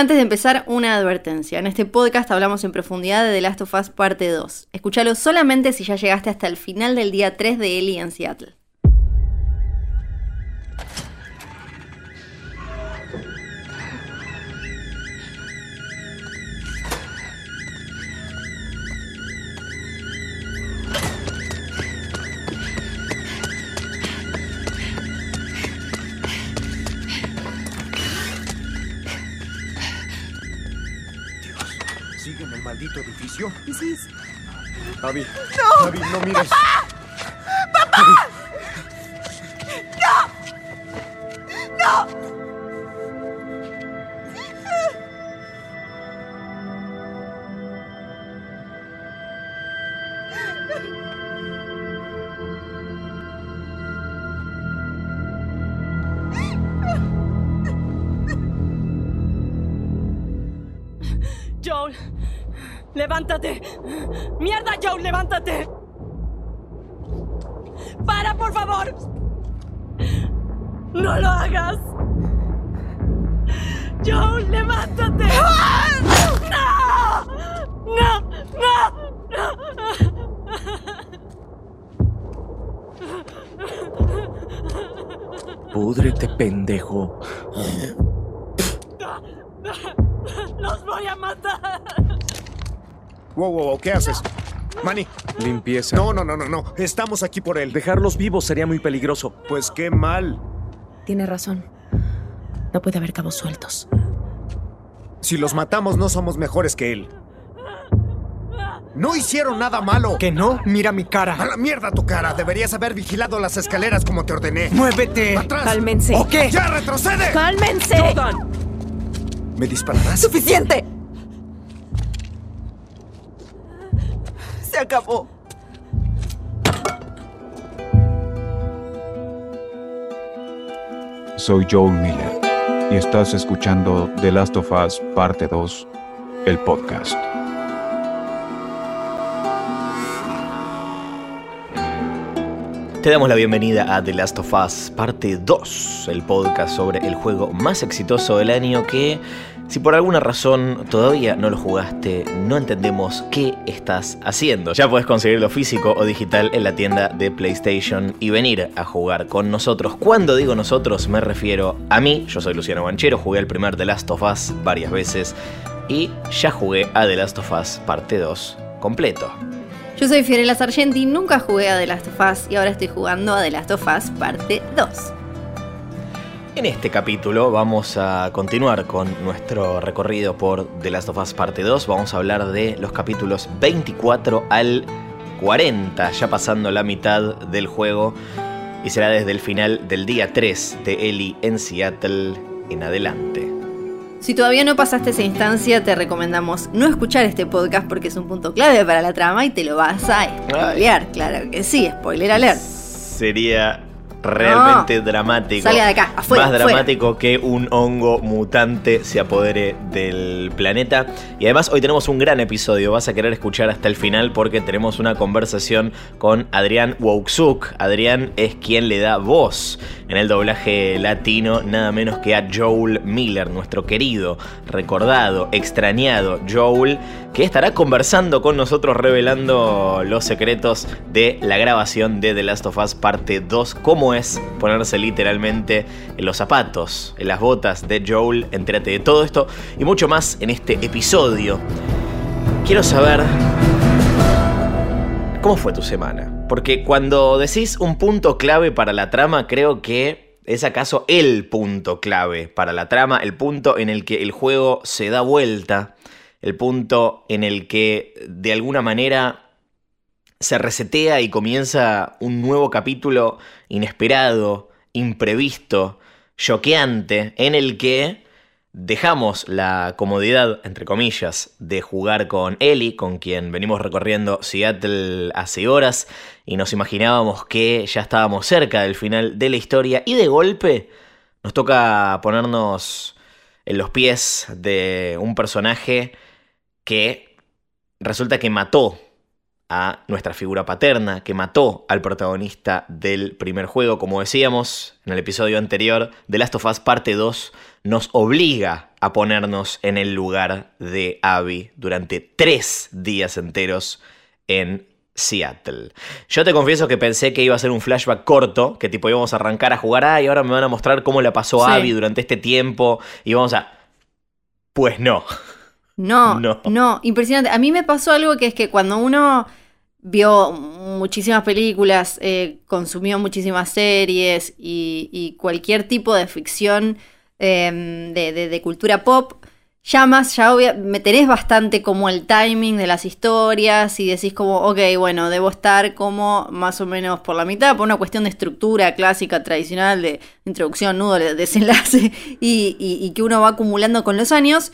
Antes de empezar, una advertencia. En este podcast hablamos en profundidad de The Last of Us Parte 2. Escúchalo solamente si ya llegaste hasta el final del día 3 de Ellie en Seattle. Abby. No. Abby, no mires. Joel, Para, por favor. No lo hagas. Joel, levántate. No, no, no, Púdrete, pendejo. Los voy a matar. Wow, wow, wow, ¿qué haces? Manny. Limpieza. No, no, no, no, no. Estamos aquí por él. Dejarlos vivos sería muy peligroso. Pues qué mal. Tiene razón. No puede haber cabos sueltos. Si los matamos, no somos mejores que él. No hicieron nada malo. ¿Que no? Mira mi A cara. la mierda tu cara. Deberías haber vigilado las escaleras como te ordené. ¡Muévete! ¡Atrás! Cálmense. ¿O qué? ¡Ya retrocede! ¡Cálmense! ¿Me dispararás? ¡Suficiente! Se acabó. Soy Joel Miller y estás escuchando The Last of Us Parte 2, el podcast. Te damos la bienvenida a The Last of Us Parte 2, el podcast sobre el juego más exitoso del año que, si por alguna razón todavía no lo jugaste, no entendemos qué estás haciendo. Ya puedes conseguirlo físico o digital en la tienda de PlayStation y venir a jugar con nosotros. Cuando digo nosotros me refiero a mí, yo soy Luciano Banchero, jugué el primer The Last of Us varias veces y ya jugué a The Last of Us Parte 2 completo. Yo soy Fiorella Sargenti, nunca jugué a The Last of Us y ahora estoy jugando a The Last of Us Parte 2. En este capítulo vamos a continuar con nuestro recorrido por The Last of Us Parte 2. Vamos a hablar de los capítulos 24 al 40, ya pasando la mitad del juego. Y será desde el final del día 3 de Ellie en Seattle en adelante. Si todavía no pasaste esa instancia, te recomendamos no escuchar este podcast porque es un punto clave para la trama y te lo vas a spoilear. Claro que sí, spoiler alert. Sería realmente dramático. Salga de acá, afuera, Más afuera. dramático que un hongo mutante se apodere del planeta. Y además hoy tenemos un gran episodio. Vas a querer escuchar hasta el final porque tenemos una conversación con Adrián Wauksuk. Adrián es quien le da voz en el doblaje latino, nada menos que a Joel Miller, nuestro querido, recordado, extrañado Joel, que estará conversando con nosotros revelando los secretos de la grabación de The Last of Us Parte 2, es ponerse literalmente en los zapatos, en las botas de Joel, entérate de todo esto y mucho más en este episodio. Quiero saber ¿Cómo fue tu semana? Porque cuando decís un punto clave para la trama, creo que es acaso el punto clave para la trama, el punto en el que el juego se da vuelta, el punto en el que de alguna manera se resetea y comienza un nuevo capítulo inesperado, imprevisto, choqueante, en el que dejamos la comodidad, entre comillas, de jugar con Ellie, con quien venimos recorriendo Seattle hace horas, y nos imaginábamos que ya estábamos cerca del final de la historia, y de golpe nos toca ponernos en los pies de un personaje que resulta que mató a nuestra figura paterna, que mató al protagonista del primer juego. Como decíamos en el episodio anterior, The Last of Us Parte 2 nos obliga a ponernos en el lugar de Abby durante tres días enteros en Seattle. Yo te confieso que pensé que iba a ser un flashback corto, que tipo íbamos a arrancar a jugar, ah, y ahora me van a mostrar cómo la pasó Sí. Abby durante este tiempo, y vamos a... Pues no. No, No. no, impresionante. A mí me pasó algo que es que cuando uno vio muchísimas películas, eh, consumió muchísimas series y, y cualquier tipo de ficción eh, de, de- de cultura pop, ya más, ya obvia- me tenés bastante como el timing de las historias y decís como, ok, bueno, debo estar como más o menos por la mitad, por una cuestión de estructura clásica, tradicional, de introducción, nudo, de- desenlace y, y- y que uno va acumulando con los años.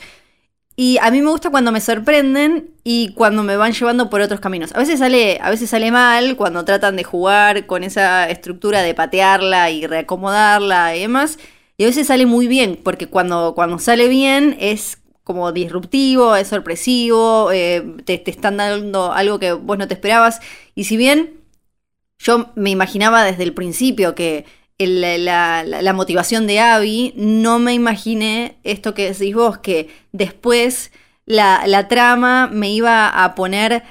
Y a mí me gusta cuando me sorprenden y cuando me van llevando por otros caminos. A veces sale, a veces sale mal cuando tratan de jugar con esa estructura de patearla y reacomodarla y demás. Y a veces sale muy bien, porque cuando, cuando sale bien es como disruptivo, es sorpresivo, eh, te, te están dando algo que vos no te esperabas. Y si bien yo me imaginaba desde el principio que la, motivación de Abby, no me imaginé esto que decís vos, que después la, la trama me iba a poner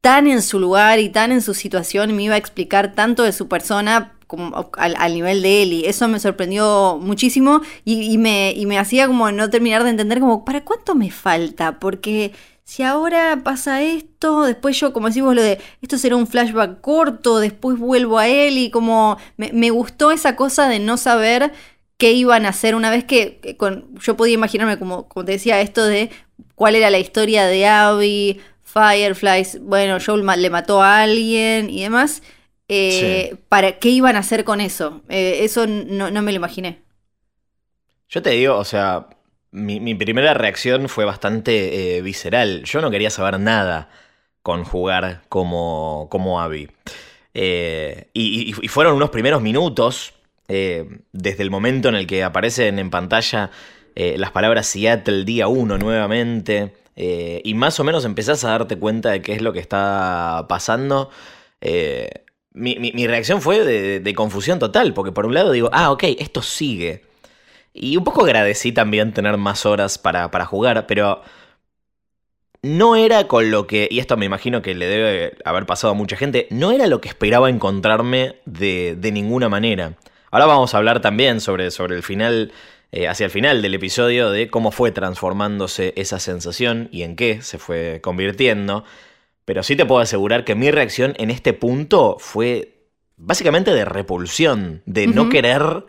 tan en su lugar y tan en su situación y me iba a explicar tanto de su persona como al, nivel de Ellie. Eso me sorprendió muchísimo y, y me, y me hacía como no terminar de entender como, ¿para cuánto me falta? Porque si ahora pasa esto, después yo, como decimos lo de, esto será un flashback corto, después vuelvo a él y como me, me gustó esa cosa de no saber qué iban a hacer una vez que, con, yo podía imaginarme, como, como te decía, esto de cuál era la historia de Abby, Fireflies, bueno, Joel le mató a alguien y demás. eh, ¿Para qué iban a hacer con eso? Eh, eso no, no me lo imaginé. Yo te digo, o sea, mi, primera reacción fue bastante eh, visceral. Yo no quería saber nada con jugar como, como Abby. Eh, y, fueron unos primeros minutos, eh, desde el momento en el que aparecen en pantalla las palabras Seattle día 1 nuevamente, y más o menos empezás a darte cuenta de qué es lo que está pasando. mi, reacción fue de confusión total, porque por un lado digo, ah, ok, esto sigue. Y un poco agradecí también tener más horas para, para jugar, pero no era con lo que, y esto me imagino que le debe haber pasado a mucha gente, no era lo que esperaba encontrarme de, de ninguna manera. Ahora vamos a hablar también sobre, sobre el final, eh, hacia el final del episodio, de cómo fue transformándose esa sensación y en qué se fue convirtiendo. Pero sí te puedo asegurar que mi reacción en este punto fue básicamente de repulsión, de no querer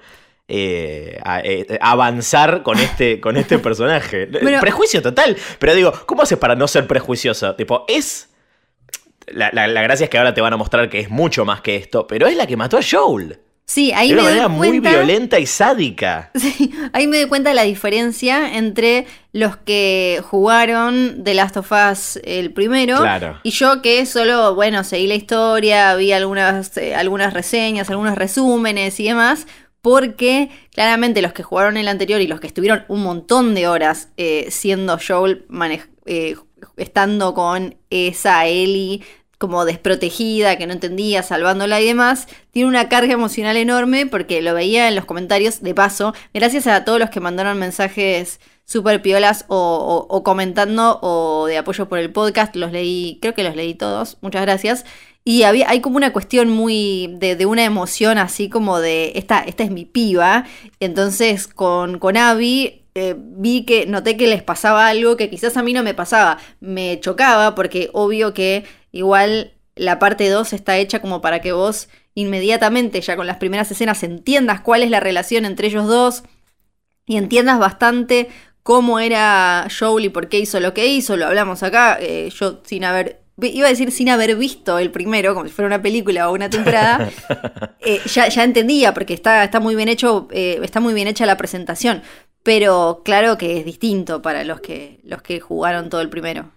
eh, a- eh, avanzar con este, con este personaje. Bueno- Prejuicio total. Pero digo, ¿cómo haces para no ser prejuicioso? Tipo, es. La, la- la gracia es que ahora te van a mostrar que es mucho más que esto, pero es la que mató a Joel. Sí, ahí de me una doy manera muy cuenta- violenta y sádica. Sí, ahí me doy cuenta de la diferencia entre los que jugaron The Last of Us el primero Claro. y yo que solo, bueno, seguí la historia, vi algunas, eh, algunas reseñas, algunos resúmenes y demás, porque claramente los que jugaron el anterior y los que estuvieron un montón de horas eh, siendo Joel, eh, estando con esa Ellie como desprotegida, que no entendía, salvándola y demás, tiene una carga emocional enorme porque lo veía en los comentarios de paso. Gracias a todos los que mandaron mensajes súper piolas o comentando o de apoyo por el podcast, los leí, creo que los leí todos, muchas gracias. Y había, hay como una cuestión muy de, de una emoción así como de esta, esta es mi piba. Entonces con, con Abby eh, vi que noté que les pasaba algo que quizás a mí no me pasaba. Me chocaba porque obvio que igual la parte 2 está hecha como para que vos inmediatamente ya con las primeras escenas entiendas cuál es la relación entre ellos dos y entiendas bastante cómo era Joel y por qué hizo lo que hizo. Lo hablamos acá, eh, yo sin haber... Iba a decir sin haber visto el primero, como si fuera una película o una temporada, eh, ya, ya entendía, porque está, está muy bien hecho, eh, está muy bien hecha la presentación. Pero claro que es distinto para los que, los que jugaron todo el primero.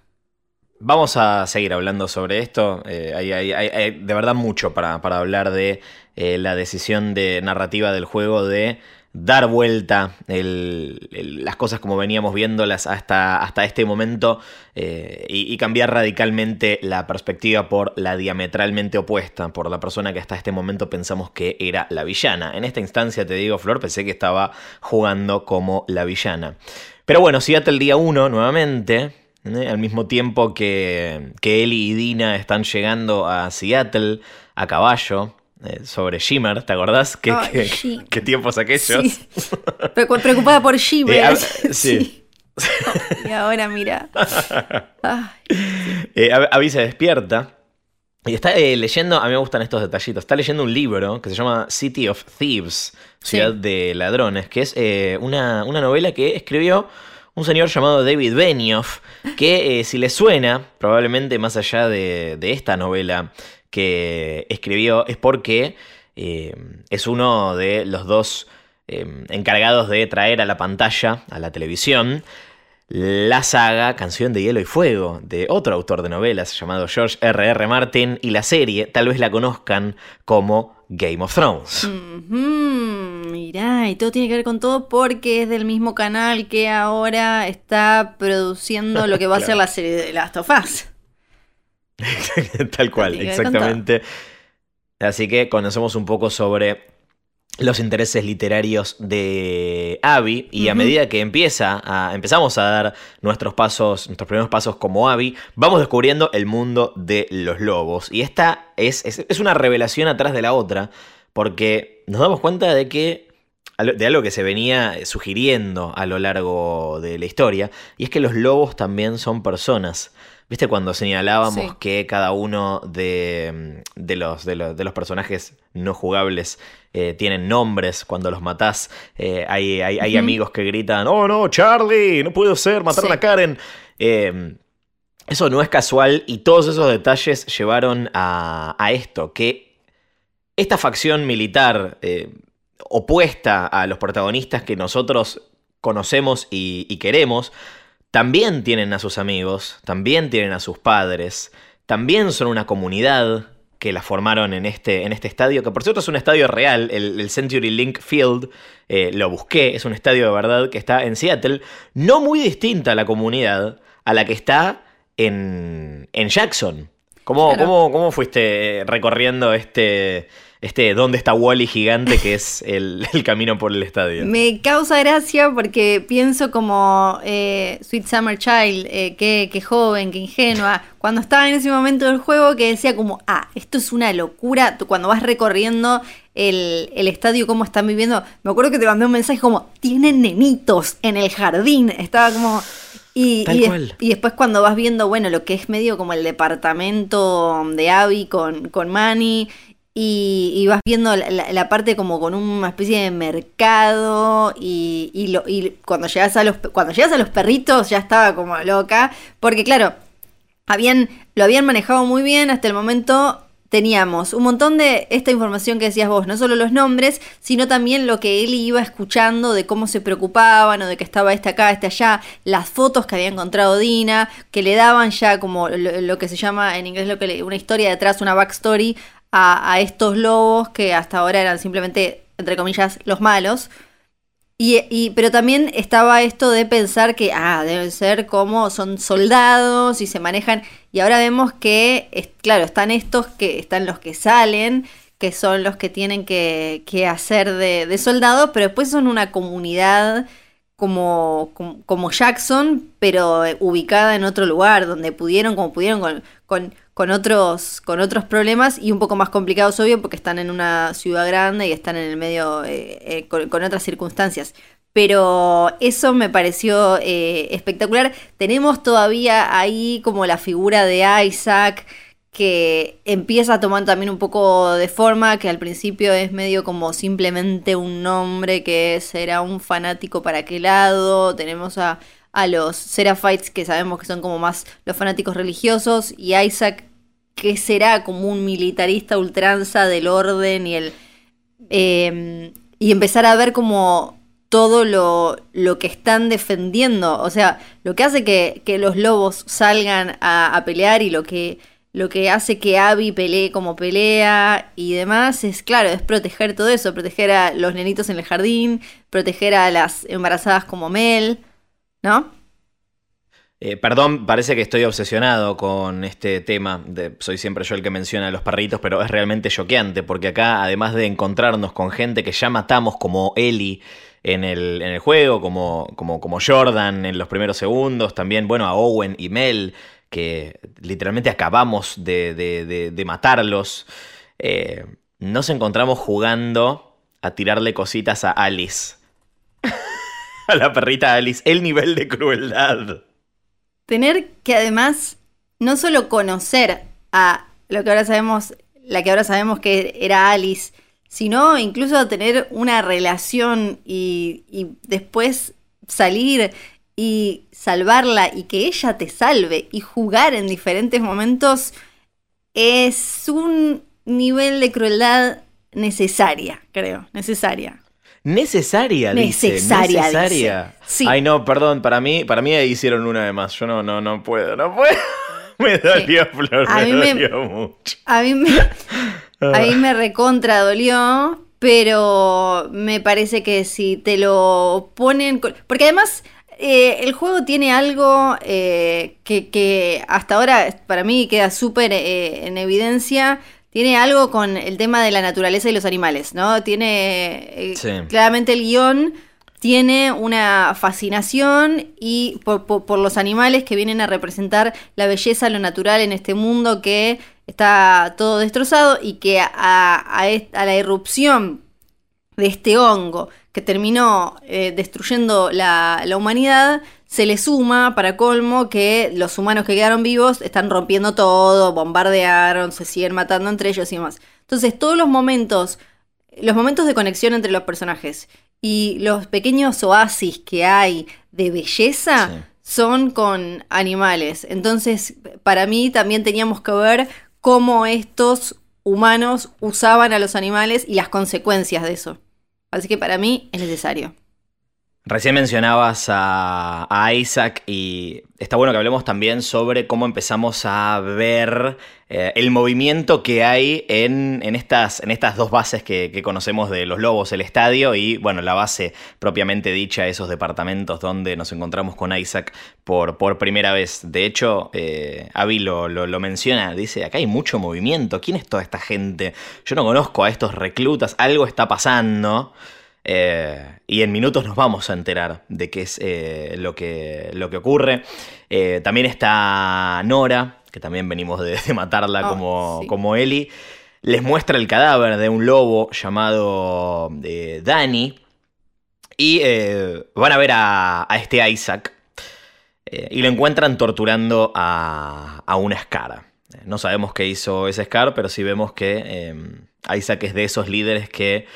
Vamos a seguir hablando sobre esto. Eh, hay, hay- de verdad mucho para, para hablar de la decisión de narrativa del juego de dar vuelta el- el- las cosas como veníamos viéndolas hasta, hasta este momento eh, y, cambiar radicalmente la perspectiva por la diametralmente opuesta, por la persona que hasta este momento pensamos que era la villana. En esta instancia, te digo, Flor, pensé que estaba jugando como la villana. Pero bueno, Seattle el día 1 nuevamente, ¿eh? al mismo tiempo que, que y Dina están llegando a Seattle a caballo. Eh, sobre Shimmer, ¿te acordás? ¿Qué, qué- sí. qué tiempos aquellos? Sí. Preocupada por Shimmer. Eh, sí. Y ahora mira. Eh, Abby se despierta y está eh, leyendo, a mí me gustan estos detallitos, está leyendo un libro que se llama City of Thieves, Ciudad de Ladrones, que es una, una novela que escribió un señor llamado David Benioff, que eh, si le suena, probablemente más allá de, de esta novela que escribió, es porque eh, es uno de los dos eh, encargados de traer a la pantalla, a la televisión, la saga Canción de Hielo y Fuego, de otro autor de novelas llamado George R.R. R. Martin, y la serie tal vez la conozcan como Game of Thrones. ujú, mirá, y todo tiene que ver con todo porque es del mismo canal que ahora está produciendo lo que va a ser la serie de Last of Us. tal cual, exactamente. Así que conocemos un poco sobre los intereses literarios de Abby y a medida que empieza a, empezamos a dar nuestros pasos, nuestros primeros pasos como Abby, vamos descubriendo el mundo de los lobos. Y esta es, es, es una revelación atrás de la otra, porque nos damos cuenta de que de algo que se venía sugiriendo a lo largo de la historia, y es que los lobos también son personas. ¿Viste cuando señalábamos Sí. que cada uno de, de los, de, los, de los personajes no jugables eh, tienen nombres cuando los matás? Eh, hay hay, hay amigos que gritan, oh no, Charlie, no puede ser, mataron Sí. a Karen. Eh, eso no es casual y todos esos detalles llevaron a, a esto, que esta facción militar eh, opuesta a los protagonistas que nosotros conocemos y, y queremos, también tienen a sus amigos, también tienen a sus padres, también son una comunidad que la formaron en este, en este estadio, que por cierto es un estadio real, el, el Century Link Field, eh, lo busqué, es un estadio de verdad que está en Seattle, no muy distinta a la comunidad a la que está en, en Jackson. ¿Cómo, Claro. cómo, cómo fuiste recorriendo este, este dónde está Wally gigante que es el, el camino por el estadio? Me causa gracia porque pienso como eh, Sweet Summer Child, eh, qué, qué joven, qué ingenua, cuando estaba en ese momento del juego que decía como, ah, esto es una locura, Tú cuando vas recorriendo el, el estadio, cómo están viviendo, me acuerdo que te mandé un mensaje como, tienen nenitos en el jardín, estaba como... Y, Tal y des- cual. y después cuando vas viendo, bueno, lo que es medio como el departamento de Abby con, con Manny y, y vas viendo la, parte como con una especie de mercado y, y lo- y cuando llegas a los cuando llegas a los perritos ya estaba como loca porque claro habían lo habían manejado muy bien hasta el momento teníamos un montón de esta información que decías vos, no solo los nombres, sino también lo que él iba escuchando de cómo se preocupaban o de que estaba este acá, este allá, las fotos que había encontrado Dina, que le daban ya como lo, que se llama en inglés lo que una historia detrás, una backstory a, estos lobos que hasta ahora eran simplemente, entre comillas, los malos. Y, pero también estaba esto de pensar que, ah, deben ser como son soldados y se manejan. Y ahora vemos que, es- claro, están estos que están los que salen, que son los que tienen que, que hacer de, de soldados, pero después son una comunidad como, como, Jackson, pero ubicada en otro lugar, donde pudieron, como pudieron, con, con otros, con otros problemas y un poco más complicados, obvio, porque están en una ciudad grande y están en el medio eh, eh, con, otras circunstancias. Pero eso me pareció eh, espectacular. Tenemos todavía ahí como la figura de Isaac que empieza a tomar también un poco de forma, que al principio es medio como simplemente un nombre que será un fanático para qué lado. Tenemos a, a los Seraphites que sabemos que son como más los fanáticos religiosos y Isaac que será como un militarista ultranza del orden y el... eh, y empezar a ver como todo lo, lo que están defendiendo. O sea, lo que hace que, que los lobos salgan a, a pelear y lo que lo que hace que Abby pelee como pelea y demás es, claro, es proteger todo eso, proteger a los nenitos en el jardín, proteger a las embarazadas como Mel, ¿no? Eh, perdón, parece que estoy obsesionado con este tema. Soy siempre yo el que menciona a los perritos, pero es realmente choqueante porque acá, además de encontrarnos con gente que ya matamos como Ellie en el, juego, como, como, como Jordan en los primeros segundos, también, bueno, a Owen y Mel, que literalmente acabamos de, de, de, de matarlos, eh, nos encontramos jugando a tirarle cositas a Alice. a la perrita Alice, el nivel de crueldad tener que además no solo conocer a lo que ahora sabemos, la que ahora sabemos que era Alice, sino incluso tener una relación y, y después salir y salvarla y que ella te salve y jugar en diferentes momentos es un nivel de crueldad necesaria, creo, necesaria. Necesaria, dice. Necesaria, Necesaria. dice. Sí. Ay, no, perdón, para mí, para mí hicieron una de más. Yo no, no, no puedo, no puedo. me dolió, Flor, A me dolió mucho. A mí me, a mí me recontra dolió, pero me parece que si te lo ponen... con- Porque además eh, el juego tiene algo eh, que, que hasta ahora para mí queda súper eh, en evidencia. Tiene algo con el tema de la naturaleza y los animales, ¿no? Tiene eh, Sí. claramente el guion tiene una fascinación y por, por- por los animales que vienen a representar la belleza, lo natural en este mundo que está todo destrozado y que a, a la irrupción de este hongo que terminó eh, destruyendo la, la humanidad, se le suma, para colmo, que los humanos que quedaron vivos están rompiendo todo, bombardearon, se siguen matando entre ellos y demás. Entonces, todos los momentos, los momentos de conexión entre los personajes y los pequeños oasis que hay de belleza Sí. son con animales. Entonces, para mí también teníamos que ver cómo estos humanos usaban a los animales y las consecuencias de eso. Así que para mí es necesario. Recién mencionabas a, Isaac y está bueno que hablemos también sobre cómo empezamos a ver eh, el movimiento que hay en, en estas, en estas dos bases que, conocemos de los lobos, el estadio y bueno, la base propiamente dicha, esos departamentos donde nos encontramos con Isaac por, por primera vez. De hecho, eh, Avi lo, lo menciona, dice, acá hay mucho movimiento, ¿quién es toda esta gente? Yo no conozco a estos reclutas, algo está pasando. Eh, y en minutos nos vamos a enterar de qué es eh, lo, que, lo que ocurre. Eh, también está Nora, que también venimos de, de matarla Oh, como, sí. como Ellie. Les muestra el cadáver de un lobo llamado Danny. Y van a ver a, a este Isaac. y lo encuentran torturando a, a una Scar. No sabemos qué hizo ese Scar, pero sí vemos que Isaac es de esos líderes que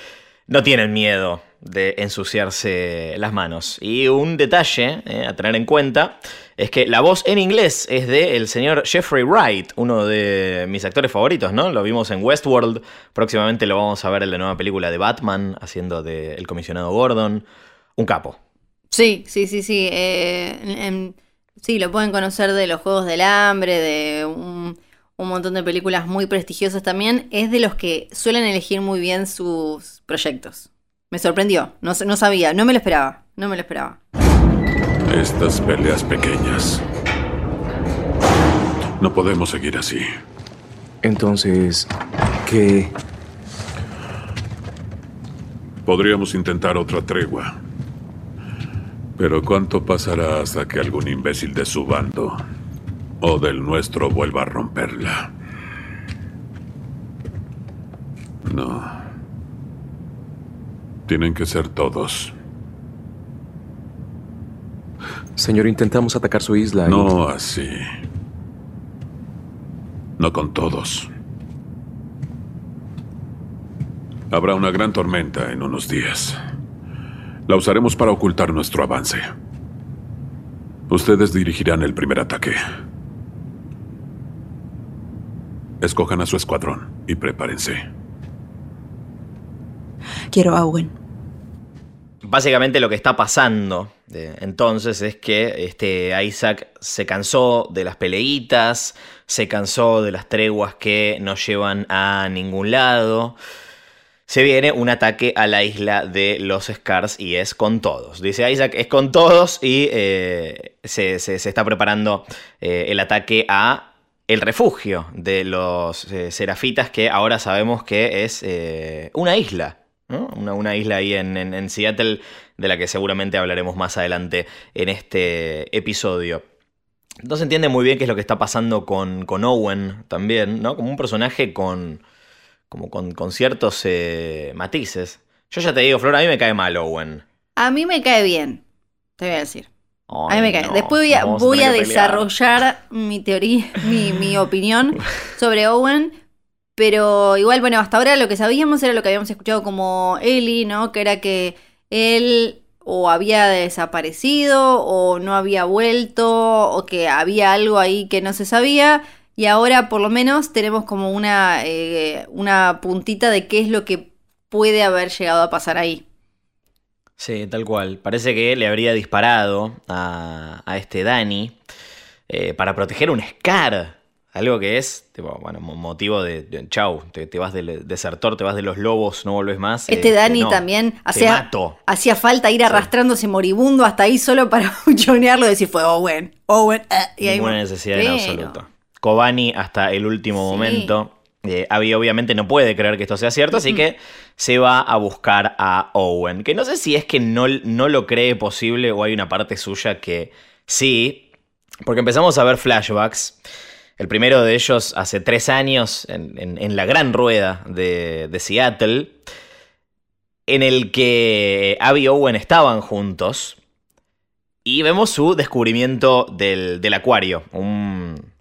no tienen miedo de ensuciarse las manos. Y un detalle eh, a tener en cuenta es que la voz en inglés es de el señor Jeffrey Wright, uno de mis actores favoritos, ¿no? Lo vimos en Westworld, próximamente lo vamos a ver en la nueva película de Batman, haciendo de el comisionado Gordon. Un capo. Sí, sí, sí, sí. eh, sí, lo pueden conocer de los Juegos del Hambre, de un, un montón de películas muy prestigiosas también. Es de los que suelen elegir muy bien sus proyectos. Me sorprendió, no, no sabía, no me lo esperaba, no me lo esperaba. Estas peleas pequeñas. No podemos seguir así. Entonces, ¿qué? Podríamos intentar otra tregua. Pero ¿cuánto pasará hasta que algún imbécil de su bando o del nuestro vuelva a romperla? No. Tienen que ser todos. Señor, intentamos atacar su isla. y- No así. No con todos. Habrá una gran tormenta en unos días. La usaremos para ocultar nuestro avance. Ustedes dirigirán el primer ataque. Escojan a su escuadrón y prepárense. Quiero a Owen. básicamente lo que está pasando eh, entonces es que este, Isaac se cansó de las peleitas, se cansó de las treguas que no llevan a ningún lado. Se viene un ataque a la isla de los Scars y es con todos. Dice Isaac, es con todos y eh, se, se- se está preparando eh, el ataque a el refugio de los eh, Serafitas, que ahora sabemos que es eh, una isla. ¿no? Una, isla ahí en Seattle, de la que seguramente hablaremos más adelante en este episodio. No se entiende muy bien qué es lo que está pasando con, con Owen también, ¿no? Como un personaje con, como con, con ciertos eh, matices. Yo ya te digo, Flor, a mí me cae mal Owen. A mí me cae bien, te voy a decir. A mí Ay, me cae. no, Después voy a, voy desarrollar mi teoría, mi, mi opinión sobre Owen. Pero igual, bueno, hasta ahora lo que sabíamos era lo que habíamos escuchado como Ellie, ¿no? Que era que él o había desaparecido o no había vuelto o que había algo ahí que no se sabía. Y ahora por lo menos tenemos como una, eh, una puntita de qué es lo que puede haber llegado a pasar ahí. Sí, tal cual. Parece que le habría disparado a, a este Dani eh, para proteger un Scar. Algo que es, tipo, bueno, mo- motivo de, de- chau, te, te vas del desertor, te vas de los lobos, no volvés más. Este eh, Dani no, también hacía, hacía falta ir arrastrándose moribundo hasta ahí solo para buchonearlo y decir fue Owen, Owen. eh", y ahí Ninguna necesidad en absoluto. Kobani hasta el último Sí. momento. Eh, Abby obviamente no puede creer que esto sea cierto, así que se va a buscar a Owen. Que no sé si es que no, no lo cree posible o hay una parte suya que sí. Porque empezamos a ver flashbacks. El primero de ellos hace tres años en, en- en la gran rueda de, de Seattle. En el que Abby y Owen estaban juntos. Y vemos su descubrimiento del, del acuario, un,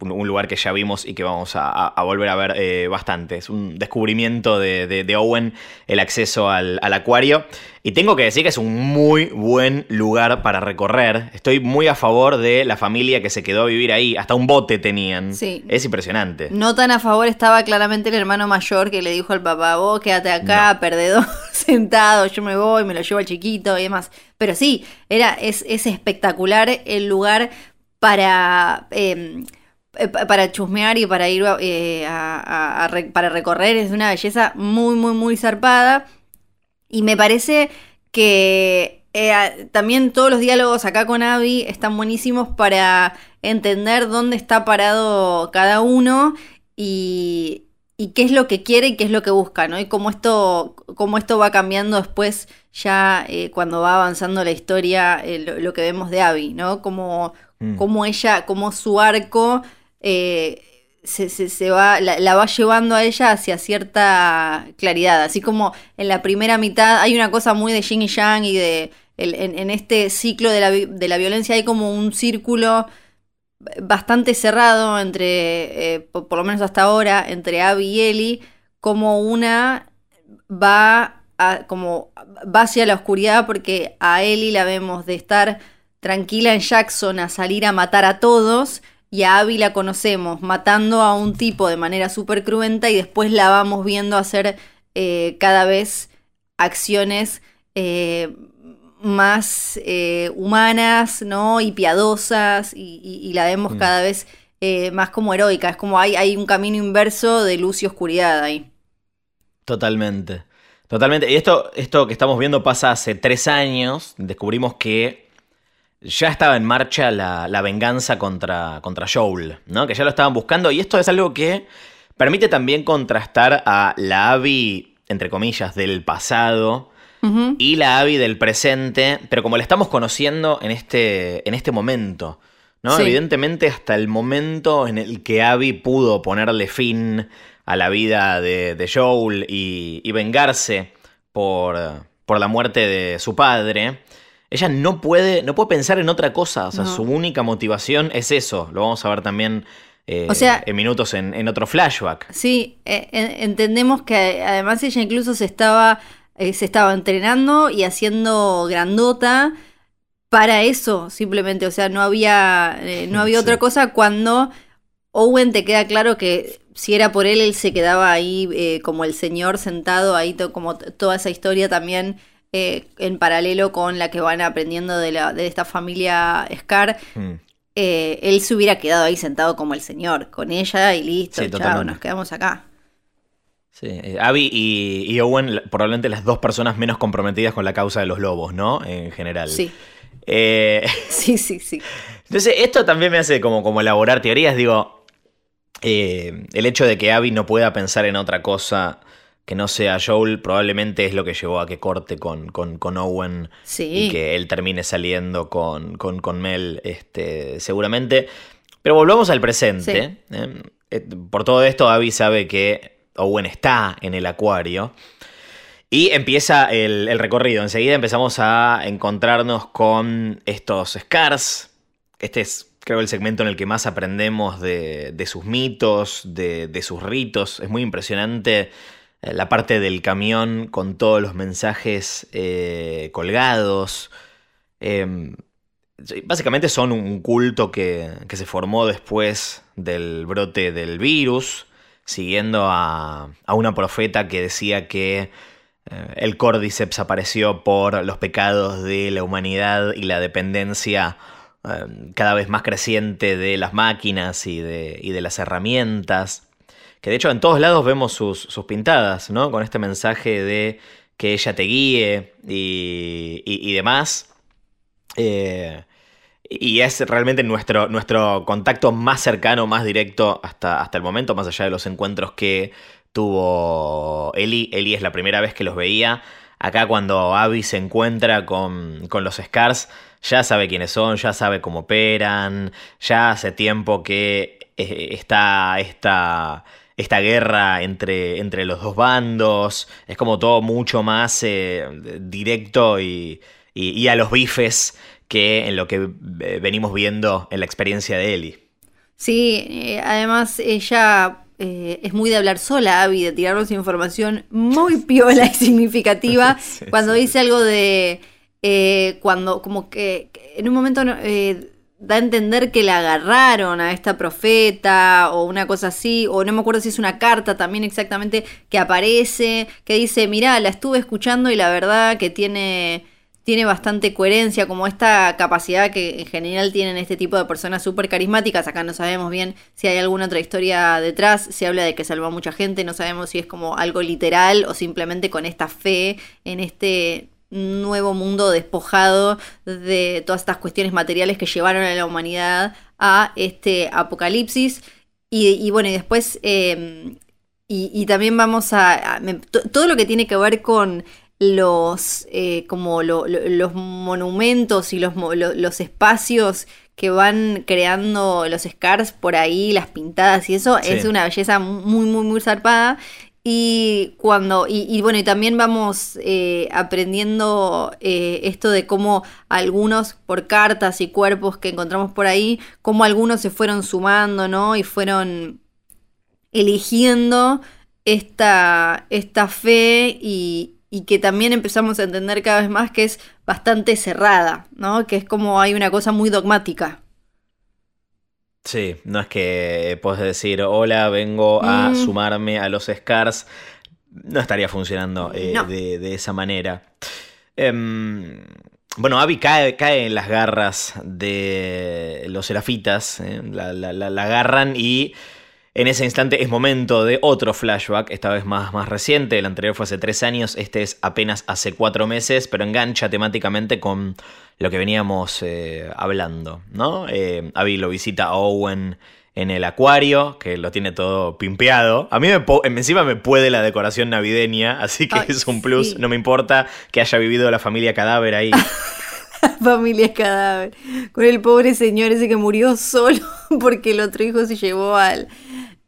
un- lugar que ya vimos y que vamos a, volver a ver eh, bastante. Es un descubrimiento de, de- de Owen, el acceso al, al acuario. Y tengo que decir que es un muy buen lugar para recorrer. Estoy muy a favor de la familia que se quedó a vivir ahí. Hasta un bote tenían. Sí. Es impresionante. No tan a favor estaba claramente el hermano mayor que le dijo al papá, vos quédate acá, perdedor, sentado, yo me voy, me lo llevo al chiquito y demás. Pero sí, era, es, es espectacular el lugar para, eh, pa- para chusmear y para ir eh, a- a- a re- para recorrer. Es una belleza muy, muy, muy zarpada. Y me parece que eh, también todos los diálogos acá con Abby están buenísimos para entender dónde está parado cada uno y, y qué es lo que quiere y qué es lo que busca, ¿no? Y cómo esto, cómo esto va cambiando después ya eh, cuando va avanzando la historia, eh, lo, lo que vemos de Abby, ¿no? Como, Mm. como ella, como su arco eh, se, se- va, la, la va llevando a ella hacia cierta claridad. Así como en la primera mitad hay una cosa muy de yin y yang y de el- en, este ciclo de la, de la violencia hay como un círculo bastante cerrado entre, eh, por, por lo menos hasta ahora, entre Abby y Ellie, como una va a- como va hacia la oscuridad porque a Ellie la vemos de estar tranquila en Jackson a salir a matar a todos y a Abby la conocemos matando a un tipo de manera súper cruenta y después la vamos viendo hacer eh, cada vez acciones eh, más eh, humanas, ¿no? Y piadosas y, y- y la vemos Mm. cada vez más como heroica. Es como hay, hay un camino inverso de luz y oscuridad ahí. Totalmente. Totalmente. Y esto, esto que estamos viendo pasa hace tres años. Descubrimos que ya estaba en marcha la, la venganza contra, contra Joel, ¿no? Que ya lo estaban buscando. Y esto es algo que permite también contrastar a la Abby, entre comillas, del pasado y la Abby del presente, pero como la estamos conociendo en este, en este momento. ¿no? Sí. Evidentemente, hasta el momento en el que Abby pudo ponerle fin a la vida de, de Joel y, y vengarse por, por la muerte de su padre, ella no puede, no puede pensar en otra cosa. O sea, No. su única motivación es eso. Lo vamos a ver también eh, O sea- en minutos en, en otro flashback. Sí, eh, en- entendemos que además ella incluso se estaba, eh, se estaba entrenando y haciendo grandota para eso, simplemente. O sea, no había, eh, no había Sí. otra cosa cuando Owen te queda claro que si era por él, él se quedaba ahí eh, como el señor sentado ahí, to- como toda esa historia también eh, en paralelo con la que van aprendiendo de, la, de esta familia Scar, Mm. eh, él se hubiera quedado ahí sentado como el señor, con ella y listo, Sí, chao, nos quedamos acá. Sí, eh, Abby y, y Owen, probablemente las dos personas menos comprometidas con la causa de los lobos, ¿no? En general. Sí, Eh, sí, sí, sí. entonces, esto también me hace como, como elaborar teorías. Digo, eh, el hecho de que Abby no pueda pensar en otra cosa que no sea Joel probablemente es lo que llevó a que corte con, con, con Owen y que él termine saliendo con, con, con Mel, este, seguramente. Pero volvamos al presente. ¿eh? Eh, Por todo esto, Abby sabe que Owen está en el acuario. Y empieza el, el recorrido. Enseguida empezamos a encontrarnos con estos Scars. Este es, creo, el segmento en el que más aprendemos de, de sus mitos, de, de sus ritos. Es muy impresionante la parte del camión con todos los mensajes eh, colgados. Eh, sí, básicamente son un culto que, se formó después del brote del virus, siguiendo a, una profeta que decía que eh, el Cordyceps apareció por los pecados de la humanidad y la dependencia eh, cada vez más creciente de las máquinas y de las herramientas. Que de hecho en todos lados vemos sus, sus pintadas, ¿no? Con este mensaje de que ella te guíe y, y- demás. Eh, y es realmente nuestro, nuestro contacto más cercano, más directo hasta, hasta el momento, más allá de los encuentros que tuvo Eli. Eli es la primera vez que los veía. Acá cuando Abby se encuentra con, con los Scars, ya sabe quiénes son, ya sabe cómo operan, ya hace tiempo que eh, está esta, esta guerra entre, entre los dos bandos. Es como todo mucho más eh, directo y, y- y a los bifes que en lo que eh, venimos viendo en la experiencia de Ellie. Sí, eh, además ella eh, es muy de hablar sola, Abby, de tirarnos información muy piola y significativa. Sí, cuando dice algo de eh, cuando como que, en un momento eh, da a entender que la agarraron a esta profeta o una cosa así, o no me acuerdo si es una carta también exactamente que aparece, que dice, mirá, la estuve escuchando y la verdad que tiene tiene bastante coherencia, como esta capacidad que en general tienen este tipo de personas súper carismáticas. Acá no sabemos bien si hay alguna otra historia detrás. Se habla de que salvó a mucha gente, no sabemos si es como algo literal o simplemente con esta fe en este nuevo mundo despojado de todas estas cuestiones materiales que llevaron a la humanidad a este apocalipsis. Y, y bueno, y después... eh, y, y también vamos a... todo lo que tiene que ver con los eh, como lo- lo- los monumentos y los, lo- los espacios que van creando los scars por ahí, las pintadas y eso, Sí. es una belleza muy, muy, muy zarpada. Y cuando, y, y bueno, y también vamos eh, aprendiendo eh, esto de cómo algunos, por cartas y cuerpos que encontramos por ahí, cómo algunos se fueron sumando, ¿no? Y fueron eligiendo esta, esta fe y, y que también empezamos a entender cada vez más que es bastante cerrada, ¿no? Que es como hay una cosa muy dogmática. Sí, no es que puedes decir, hola, vengo a Mm. sumarme a los Scars. No estaría funcionando eh, No. de, de esa manera. Em, bueno, Abby cae, cae en las garras de los serafitas. eh, La, la- la- la agarran y en ese instante es momento de otro flashback, esta vez más, más reciente. El anterior fue hace tres años, este es apenas hace cuatro meses, pero engancha temáticamente con lo que veníamos eh, hablando, ¿no? Eh, Abby lo visita a Owen en el acuario, que lo tiene todo pimpeado. A mí me encima me puede la decoración navideña, así que Ay, es un plus. sí. No me importa que haya vivido la familia cadáver ahí. Familia cadáver. Con el pobre señor ese que murió solo porque el otro hijo se llevó al,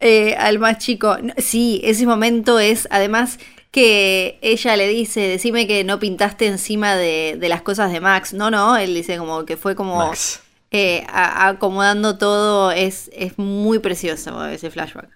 eh, al más chico. Sí, ese momento es además que ella le dice, decime que no pintaste encima de, de las cosas de Max. No, no, él dice como que fue como Max. eh, a- acomodando todo. Es, es muy precioso ese flashback.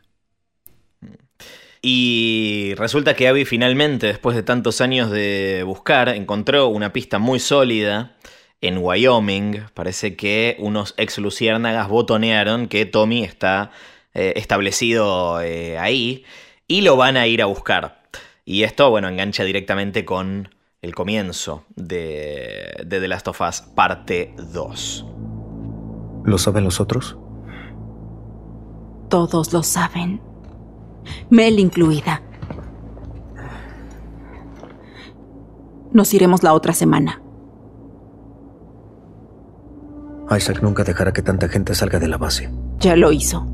Y resulta que Abby finalmente, después de tantos años de buscar, encontró una pista muy sólida en Wyoming. Parece que unos ex luciérnagas botonearon que Tommy está eh, establecido eh, ahí y lo van a ir a buscar. Y esto, bueno, engancha directamente con el comienzo de, de The Last of Us parte 2. ¿Lo saben los otros? Todos lo saben. Mel incluida. Nos iremos la otra semana. Isaac nunca dejará que tanta gente salga de la base. Ya lo hizo.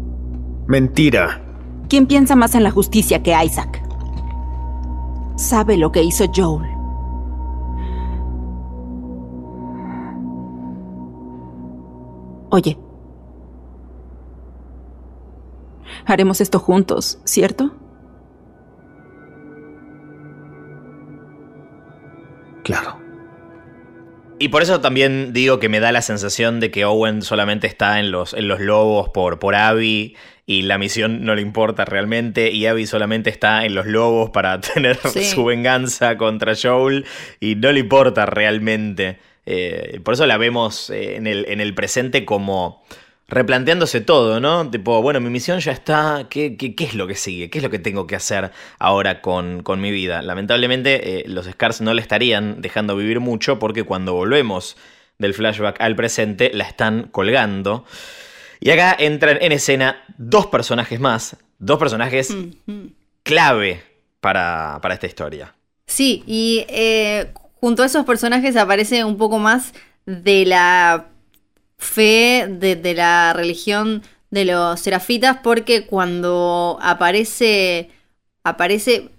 Mentira. ¿Quién piensa más en la justicia que Isaac? Sabe lo que hizo Joel. Oye. Haremos esto juntos, ¿cierto? Claro. Y por eso también digo que me da la sensación de que Owen solamente está en los, en los lobos por, por Abby y la misión no le importa realmente y Abby solamente está en los lobos para tener Sí. su venganza contra Joel y no le importa realmente. Eh, por eso la vemos eh, en, el, en el presente como replanteándose todo, ¿no? Tipo, bueno, mi misión ya está, ¿qué, qué, qué es lo que sigue? ¿Qué es lo que tengo que hacer ahora con, con mi vida? Lamentablemente, eh, los Scars no le estarían dejando vivir mucho porque cuando volvemos del flashback al presente, la están colgando. Y acá entran en escena dos personajes más, dos personajes clave para, para esta historia. Sí, y eh, junto a esos personajes aparece un poco más de la fe de, de la religión de los serafitas, porque cuando aparece, aparece,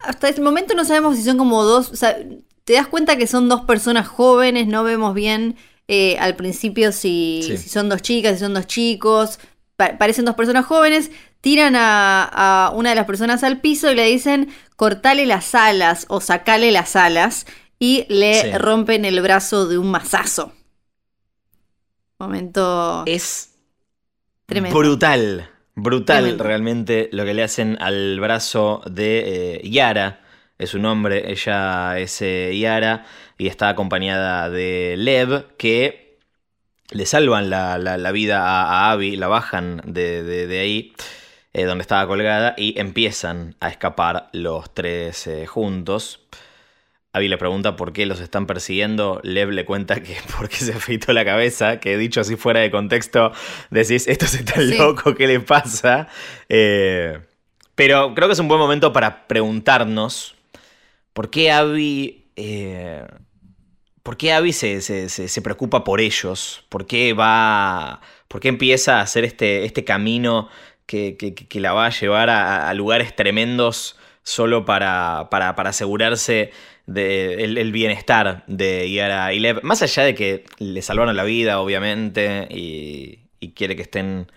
hasta el momento no sabemos si son como dos, o sea, te das cuenta que son dos personas jóvenes, no vemos bien eh, al principio si, Sí. si son dos chicas, si son dos chicos, pa- parecen dos personas jóvenes, tiran a, a una de las personas al piso y le dicen cortale las alas o sacale las alas y le Sí. rompen el brazo de un mazazo. Momento Es tremendo. brutal, brutal Tremendo. realmente lo que le hacen al brazo de eh, Yara. Es su nombre, ella es eh, Yara y está acompañada de Lev que le salvan la, la- la vida a, a Abby, la bajan de, de- de ahí eh, donde estaba colgada y empiezan a escapar los tres eh, juntos. Abby le pregunta por qué los están persiguiendo. Lev le cuenta que porque se afeitó la cabeza, que dicho así fuera de contexto, decís, estos están Sí. locos, ¿qué les pasa? Eh, pero creo que es un buen momento para preguntarnos por qué Abby... eh, ¿Por qué Abby se, se- se- se preocupa por ellos? ¿Por qué va. ¿Por qué empieza a hacer este, este camino que, que- que- que la va a llevar a, a lugares tremendos solo para, para, para asegurarse del el bienestar de Yara y Lev? Más allá de que le salvaron la vida, obviamente, y, y quiere que estén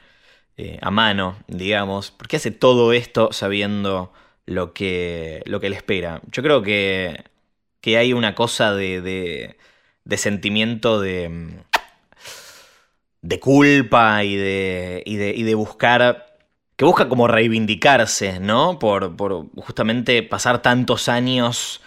eh, a mano, digamos. ¿Por qué hace todo esto sabiendo lo que, lo que le espera? Yo creo que que hay una cosa de, de, de sentimiento de, mm, de culpa y de, y, de, y de buscar, que busca como reivindicarse, ¿no? Por, por justamente pasar tantos años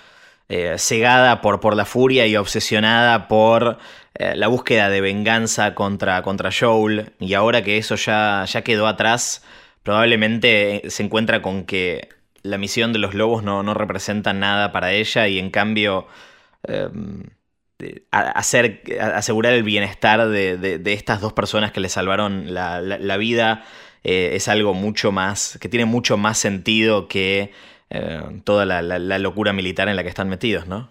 eh, cegada por, por la furia y obsesionada por eh, la búsqueda de venganza contra, contra Joel. Y ahora que eso ya, ya quedó atrás, probablemente se encuentra con que la misión de los lobos no, no representa nada para ella y en cambio eh, a- hacer, asegurar el bienestar de, de- estas dos personas que le salvaron la, la- vida eh, es algo mucho más, que tiene mucho más sentido que eh, toda la, locura militar en la que están metidos, ¿no?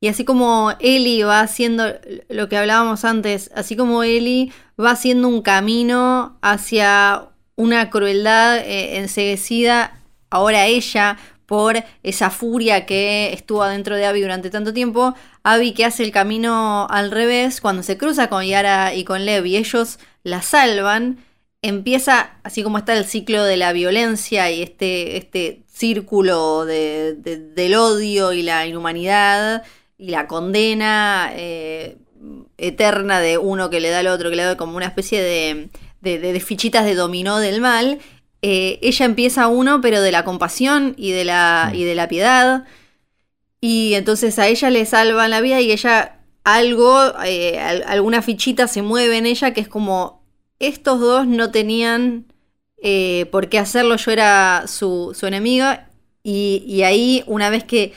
Y así como Eli va haciendo lo que hablábamos antes, así como Eli va haciendo un camino hacia una crueldad eh, enseguecida, ahora ella, por esa furia que estuvo adentro de Abby durante tanto tiempo, Abby que hace el camino al revés, cuando se cruza con Yara y con Lev y ellos la salvan, empieza, así como está el ciclo de la violencia y este, este círculo de- de- del odio y la inhumanidad y la condena eh, eterna de uno que le da al otro, que le da como una especie de, de- fichitas de dominó del mal, eh, ella empieza uno, pero de la compasión y de la, y de la piedad. Y entonces a ella le salvan la vida y ella algo, eh, al- alguna fichita se mueve en ella que es como estos dos no tenían eh, por qué hacerlo, yo era su, su enemiga y, y ahí una vez que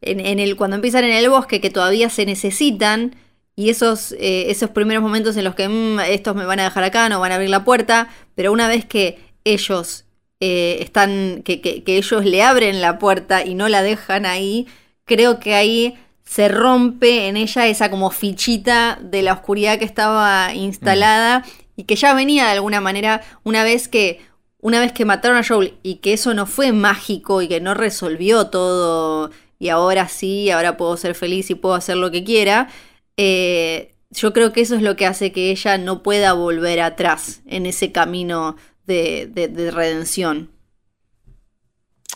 en, en el, cuando empiezan en el bosque que todavía se necesitan y esos, eh, esos primeros momentos en los que "Mm, estos me van a dejar acá, no van a abrir la puerta, pero una vez que ellos eh, están, que, que- que ellos le abren la puerta y no la dejan ahí, creo que ahí se rompe en ella esa como fichita de la oscuridad que estaba instalada y que ya venía de alguna manera una vez que una vez que mataron a Joel y que eso no fue mágico y que no resolvió todo y ahora sí, ahora puedo ser feliz y puedo hacer lo que quiera, eh, yo creo que eso es lo que hace que ella no pueda volver atrás en ese camino de, de- de redención.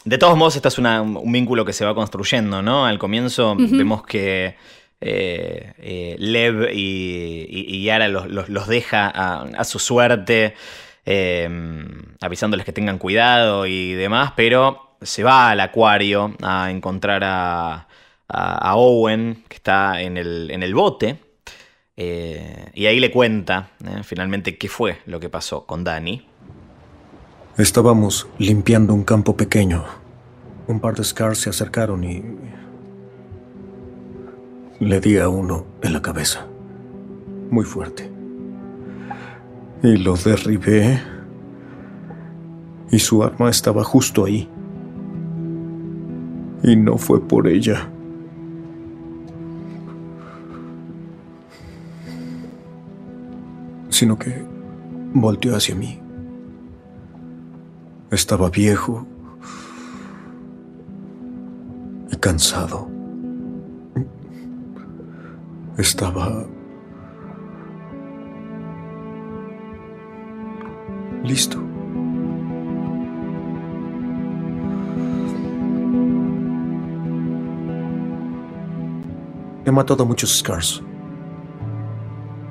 De todos modos, este es una- un vínculo que se va construyendo, ¿no? Al comienzo vemos que eh, eh, Lev y, y- Yara los, los- deja a, su suerte, eh, avisándoles que tengan cuidado y demás, pero se va al acuario a encontrar a, a- Owen, que está en el, en el bote, eh, y ahí le cuenta finalmente qué fue lo que pasó con Danny. Estábamos limpiando un campo pequeño. Un par de Scars se acercaron y... Le di a uno en la cabeza. Muy fuerte. Y lo derribé. Y su arma estaba justo ahí. Y no fue por ella. Sino que volteó hacia mí. Estaba viejo y cansado. Estaba listo. He matado muchos Scars.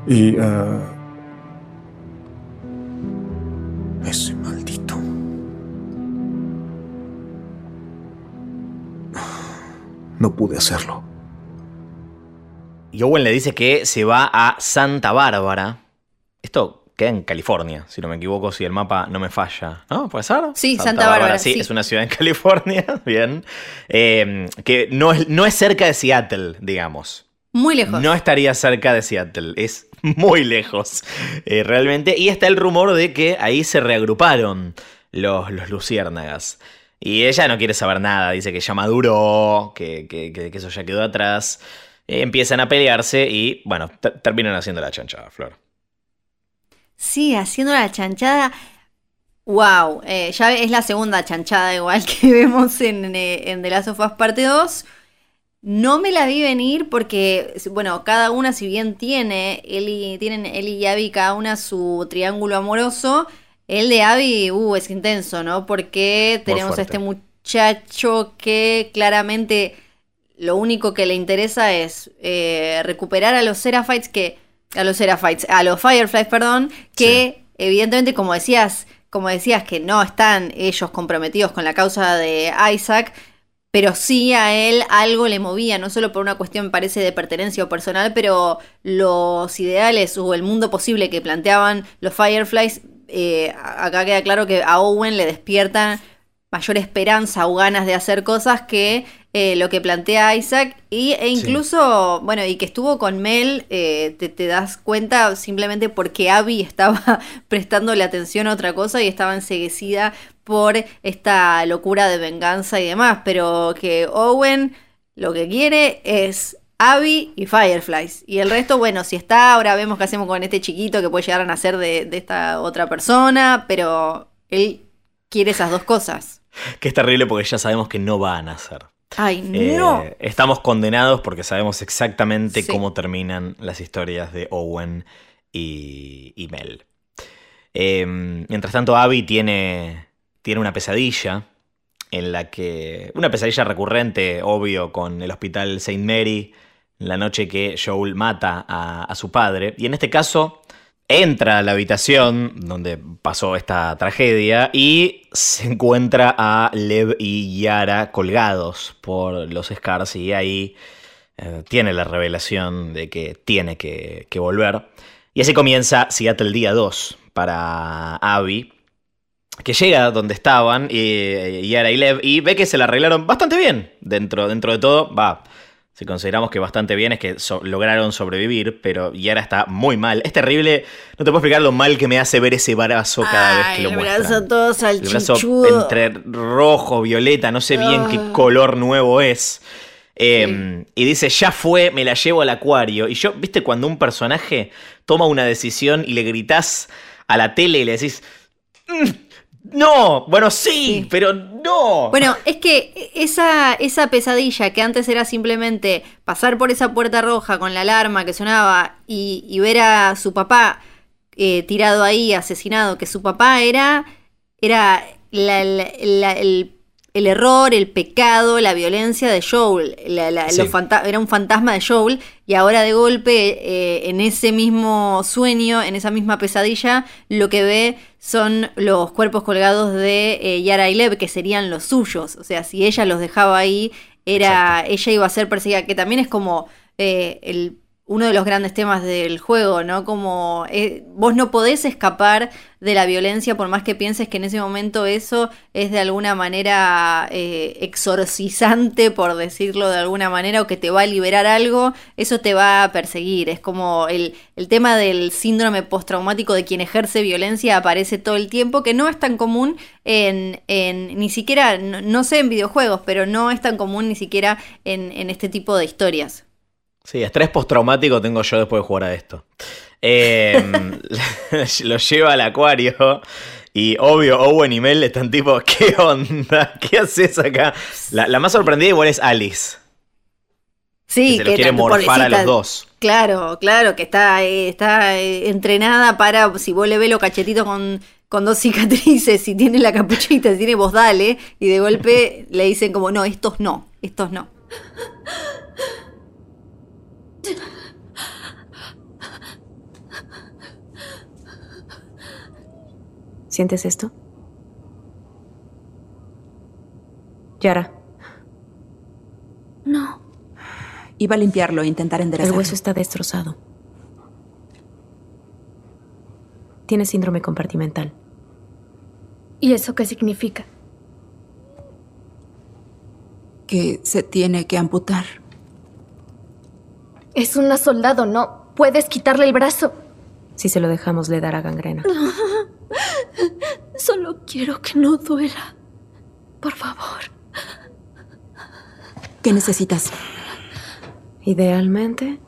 Y... ah, ese maldito. No pude hacerlo. Y Owen le dice que se va a Santa Bárbara. Esto queda en California, si no me equivoco, si el mapa no me falla. ¿No? ¿Puede ser? Sí, Santa Bárbara, sí, sí. es una ciudad en California. Bien. Eh, que no es, no es cerca de Seattle, digamos. Muy lejos. No estaría cerca de Seattle, es muy lejos, eh, realmente. Y está el rumor de que ahí se reagruparon los, los luciérnagas. Y ella no quiere saber nada, dice que ya maduró, que, que- que- que eso ya quedó atrás. Eh, empiezan a pelearse y, bueno, te- terminan haciendo la chanchada, Flor. Sí, haciendo la chanchada. Wow, eh, ya es la segunda chanchada igual que vemos en, eh, en The Last of Us parte 2. No me la vi venir porque, bueno, cada una, si bien tiene, Ellie, tienen Ellie y Abby cada una su triángulo amoroso, el de Abby, uh, es intenso, ¿no? Porque tenemos a este muchacho que claramente lo único que le interesa es eh, recuperar a los Seraphites que. A los Seraphites, a los Fireflies, perdón, que evidentemente, como decías, como decías, que no están ellos comprometidos con la causa de Isaac, pero sí a él algo le movía, no solo por una cuestión, parece, de pertenencia o personal, pero los ideales o el mundo posible que planteaban los Fireflies, eh, acá queda claro que a Owen le despiertan mayor esperanza o ganas de hacer cosas que eh, lo que plantea Isaac y, e incluso, bueno, y que estuvo con Mel, eh, te, te das cuenta simplemente porque Abby estaba prestándole atención a otra cosa y estaba enseguecida por esta locura de venganza y demás, pero que Owen lo que quiere es Abby y Fireflies. Y el resto, bueno, si está, ahora vemos qué hacemos con este chiquito que puede llegar a nacer de, de esta otra persona, pero él quiere esas dos cosas. Que es terrible porque ya sabemos que no va a nacer. Ay, Eh, no. estamos condenados porque sabemos exactamente Sí. cómo terminan las historias de Owen y, y Mel. Eh, mientras tanto, Abby tiene, tiene una pesadilla en la que. Una pesadilla recurrente, obvio, con el hospital St. Mary, la noche que Joel mata a, a su padre. Y en este caso, entra a la habitación donde pasó esta tragedia y se encuentra a Lev y Yara colgados por los Scars y ahí eh, tiene la revelación de que tiene que, volver. Y así comienza Seattle día 2 para Abby. que llega donde estaban y, Yara y Lev y ve que se la arreglaron bastante bien dentro, dentro de todo. Va, si consideramos que bastante bien es que so- lograron sobrevivir, pero Yara está muy mal. Es terrible, no te puedo explicar lo mal que me hace ver ese brazo cada vez que lo el muestran. brazo todo El brazo salchichudo. entre rojo, violeta, no sé bien qué Ah. color nuevo es. Eh, Y dice, ya fue, me la llevo al acuario. Y yo, viste, cuando un personaje toma una decisión y le gritás a la tele y le decís, "Mm, no, bueno, sí, Sí. pero no. Bueno, es que esa, esa pesadilla que antes era simplemente pasar por esa puerta roja con la alarma que sonaba y, y ver a su papá eh, tirado ahí, asesinado, que su papá era, era la- la- la- el, el error, el pecado, la violencia de Joel. Sí. era un fantasma de Joel y ahora de golpe eh, en ese mismo sueño, en esa misma pesadilla, lo que ve son los cuerpos colgados de eh, Yara y Lev, que serían los suyos. O sea, si ella los dejaba ahí, era ella iba a ser perseguida, que también es como eh, el, uno de los grandes temas del juego, ¿no? Como eh, vos no podés escapar de la violencia por más que pienses que en ese momento eso es de alguna manera eh, exorcizante, por decirlo de alguna manera, o que te va a liberar algo, eso te va a perseguir. Es como el, el tema del síndrome postraumático de quien ejerce violencia aparece todo el tiempo, que no es tan común en, en ni siquiera, no, no sé en videojuegos, pero no es tan común ni siquiera en, en este tipo de historias. Sí, estrés postraumático tengo yo después de jugar a esto. Eh, lo lleva al acuario y obvio Owen y Mel están tipo, ¿qué onda? ¿Qué haces acá? La, la más sorprendida igual es Alice. Sí, que se los quiere morfar a los dos. Claro, claro, que está, eh, está eh, entrenada para, si vos le ves los cachetitos con, con dos cicatrices, si tiene la capuchita, si tiene voz dale, y de golpe le dicen como, no, estos no, estos no. ¿Sientes esto? Yara, No, Iba a limpiarlo e intentar el enderezarlo. hueso está destrozado. Tienes síndrome compartimental. ¿y eso qué significa? Que se tiene que amputar. Es una soldado, no puedes quitarle el brazo. Si se lo dejamos, le dará gangrena. Solo quiero que no duela. Por favor. ¿Qué necesitas? Idealmente,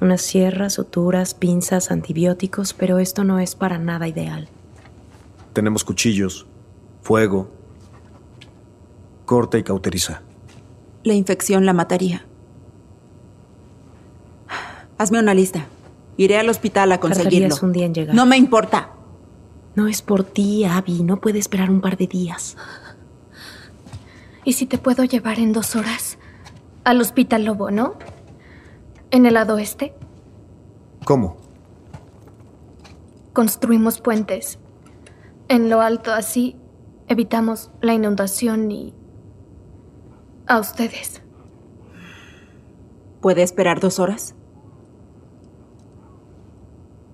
unas sierras, suturas, pinzas, antibióticos, pero esto no es para nada ideal. Tenemos cuchillos, fuego. Corta y cauteriza. La infección la mataría. Hazme una lista. Iré al hospital a conseguirlo. Tardarías un día en llegar. No me importa. No es por ti, Abby. No puede esperar un par de días. ¿Y si te puedo llevar en dos horas? Al hospital Lobo, ¿no? En el lado oeste. ¿Cómo? Construimos puentes. En lo alto así evitamos la inundación y... a ustedes. ¿Puede esperar dos horas?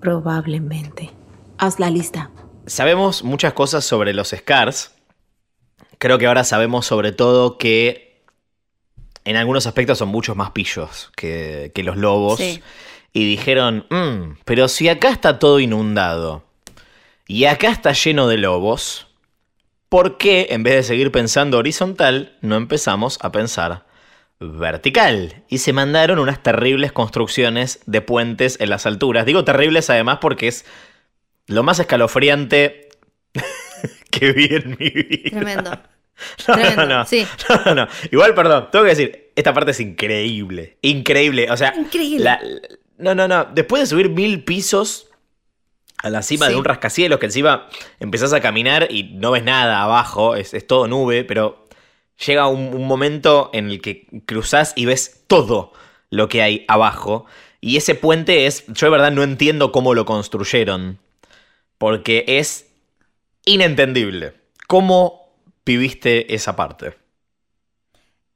Probablemente. Haz la lista. Sabemos muchas cosas sobre los Scars. Creo que ahora sabemos sobre todo que en algunos aspectos son muchos más pillos que, que los lobos. Sí. Y dijeron, "Mm, pero si acá está todo inundado y acá está lleno de lobos, ¿por qué en vez de seguir pensando horizontal no empezamos a pensar vertical? Y se mandaron unas terribles construcciones de puentes en las alturas. Digo terribles además porque es lo más escalofriante que vi en mi vida. Tremendo. No, Tremendo, no, no. sí. No, no. Igual, perdón, tengo que decir, esta parte es increíble. Increíble. O sea, Increíble. la- no, no, no. Después de subir mil pisos a la cima Sí. de un rascacielos que encima empezás a caminar y no ves nada abajo, es, es todo nube, pero llega un, un momento en el que cruzás y ves todo lo que hay abajo. Y ese puente es, yo de verdad no entiendo cómo lo construyeron, porque es inentendible. ¿Cómo viviste esa parte?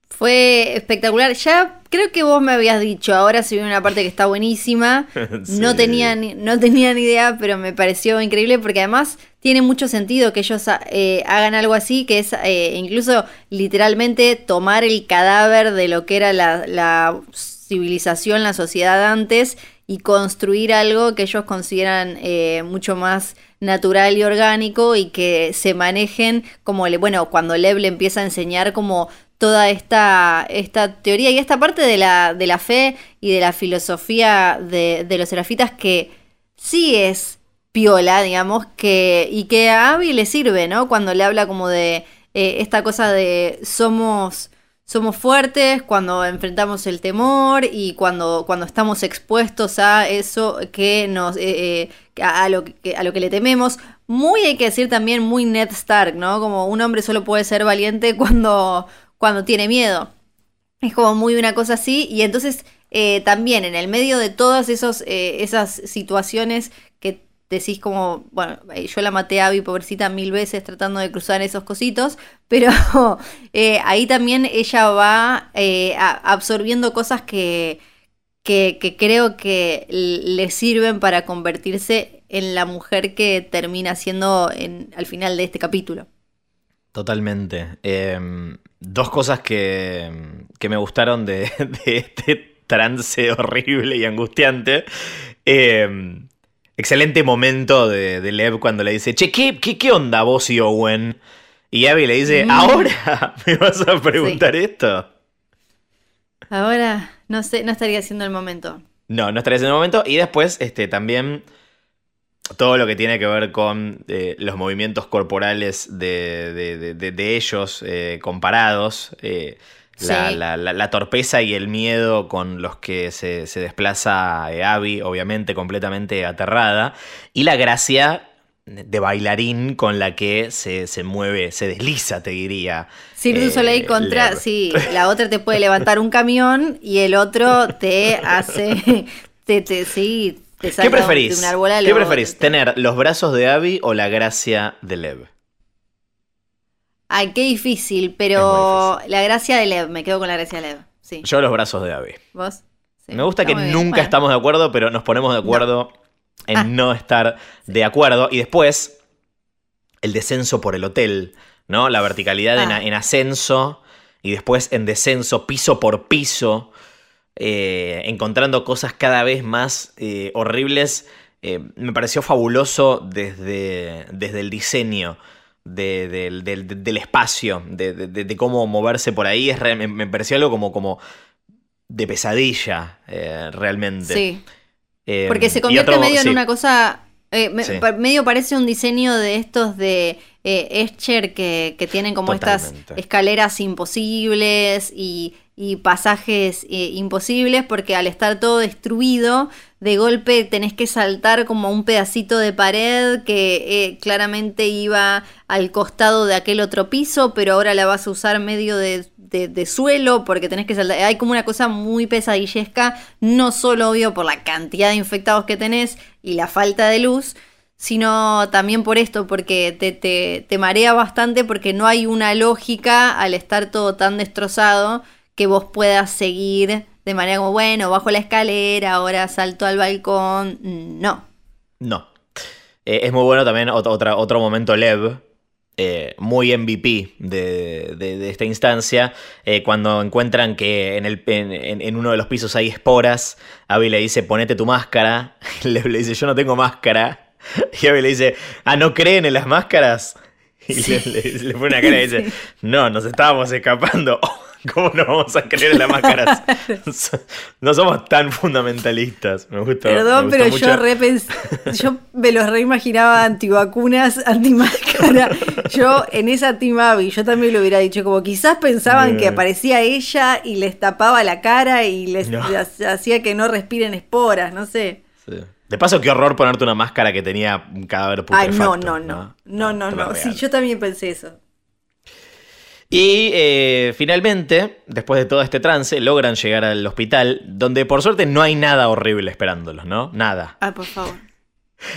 Fue espectacular. Ya creo que vos me habías dicho, ahora se viene una parte que está buenísima. No, tenía ni, no tenía ni idea, pero me pareció increíble porque además tiene mucho sentido que ellos eh, hagan algo así, que es eh, incluso literalmente tomar el cadáver de lo que era la, la civilización, la sociedad antes y construir algo que ellos consideran eh, mucho más natural y orgánico y que se manejen como, le, bueno, cuando Lev le empieza a enseñar como toda esta, esta teoría y esta parte de la, de la fe y de la filosofía de, de los serafitas que sí es piola, digamos, que, y que a Abby le sirve, ¿no? Cuando le habla como de eh, esta cosa de somos, somos fuertes cuando enfrentamos el temor y cuando, cuando estamos expuestos a eso que nos, eh, eh, a, lo que, a lo que le tememos. Muy hay que decir también muy Ned Stark, ¿no? Como un hombre solo puede ser valiente cuando, cuando tiene miedo. Es como muy una cosa así. Y entonces también en el medio de todas esos, esas situaciones decís como, bueno, eh, yo la maté a Abby pobrecita mil veces tratando de cruzar esos cositos, pero eh, ahí también ella va eh, absorbiendo cosas que, que, creo que le sirven para convertirse en la mujer que termina siendo en, al final de este capítulo. Totalmente. Eh, dos cosas que, que me gustaron de, de este trance horrible y angustiante. Eh, excelente momento de, de Lev cuando le dice, che, ¿qué, qué, qué onda vos y Owen? Y Abby le dice, Mm. ¿ahora me vas a preguntar esto? Ahora, no sé, no estaría siendo el momento. No, no estaría en el momento. Y después, este, también todo lo que tiene que ver con eh, los movimientos corporales de, de- de- de- de ellos eh, comparados. eh, la, Sí. la- la- la torpeza y el miedo con los que se, se desplaza eh, Abby, obviamente completamente aterrada. Y la gracia de bailarín con la que se, se mueve, se desliza, te diría. Cirque du eh, Soleil contra, sí, la otra te puede levantar un camión y el otro te hace, te, te, sí, te ¿Qué saca preferís? de un árbol ¿Qué preferís? ¿Tener los brazos de Abby o la gracia de Lev? Ay, qué difícil, pero la gracia de Lev, me quedo con la gracia de Lev, sí. Yo los brazos de Abby. ¿Vos? Sí, Me gusta que nunca Bueno, estamos de acuerdo, pero nos ponemos de acuerdo en Ah. no estar de acuerdo. Y después, el descenso por el hotel, ¿no? La verticalidad en, Ah. en ascenso y después en descenso, piso por piso, eh, encontrando cosas cada vez más eh, horribles. Eh, me pareció fabuloso desde, desde el diseño. De- del, espacio, de, cómo moverse por ahí, es real- me, me pareció algo como, como de pesadilla, eh, realmente. Sí, Eh, porque se convierte otro- medio sí. en una cosa, eh, me- Sí. pa- medio parece un diseño de estos de Escher que, que tienen como Totalmente. estas escaleras imposibles y, y pasajes eh, imposibles porque al estar todo destruido, de golpe tenés que saltar como un pedacito de pared que eh, claramente iba al costado de aquel otro piso, pero ahora la vas a usar medio de, de- de suelo porque tenés que saltar. Hay como una cosa muy pesadillesca, no solo obvio por la cantidad de infectados que tenés y la falta de luz, sino también por esto, porque te, te, te marea bastante porque no hay una lógica al estar todo tan destrozado que vos puedas seguir de manera como, bueno, bajo la escalera, ahora salto al balcón. No. No. Eh, es muy bueno también otra, otro momento Lev, eh, muy MVP de, de- de esta instancia, eh, cuando encuentran que en, el, en, en- uno de los pisos hay esporas, Abby le dice, ponete tu máscara, Lev le dice, yo no tengo máscara, y Abby le dice, ah, ¿no creen en las máscaras? Y le, le- le pone una cara y dice, no, nos estábamos escapando. ¿Cómo no vamos a creer en las máscaras? No somos tan fundamentalistas. Me gusta. Perdón, me pero yo repens- yo me los reimaginaba antivacunas, antimáscara. Yo en esa Team Abby, yo también lo hubiera dicho, como quizás pensaban No. que aparecía ella y les tapaba la cara y les No. les hacía que no respiren esporas, no sé. Sí. De paso, qué horror ponerte una máscara que tenía un cadáver Ay, putrefacto. no, no, no. No, no, no. real. Sí, yo también pensé eso. Y eh, finalmente, después de todo este trance, logran llegar al hospital, donde por suerte no hay nada horrible esperándolos, ¿no? Nada. Ay, por favor.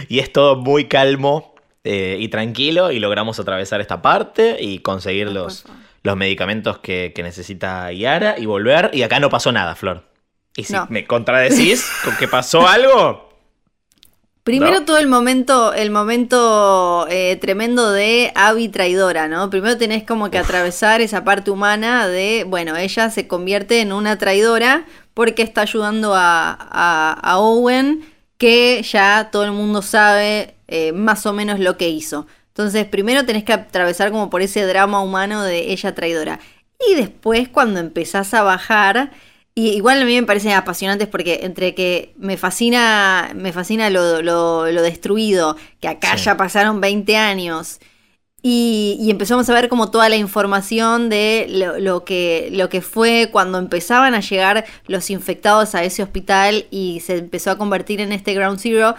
Y es todo muy calmo eh, y tranquilo, y logramos atravesar esta parte y conseguir los, los medicamentos que, que necesita Yara y volver. Y acá no pasó nada, Flor. Y si No. me contradecís con que pasó algo, Primero No. todo el momento, el momento eh, tremendo de Abby traidora, ¿no? Primero tenés como que atravesar esa parte humana de, bueno, ella se convierte en una traidora porque está ayudando a, a- a Owen, que ya todo el mundo sabe eh, más o menos lo que hizo. Entonces, primero tenés que atravesar como por ese drama humano de ella traidora. Y después, cuando empezás a bajar, y igual a mí me parecen apasionantes porque entre que me fascina, me fascina lo, lo- lo destruido, que acá Sí. ya pasaron 20 años, y, y empezamos a ver como toda la información de lo, lo que, lo que fue cuando empezaban a llegar los infectados a ese hospital y se empezó a convertir en este Ground Zero.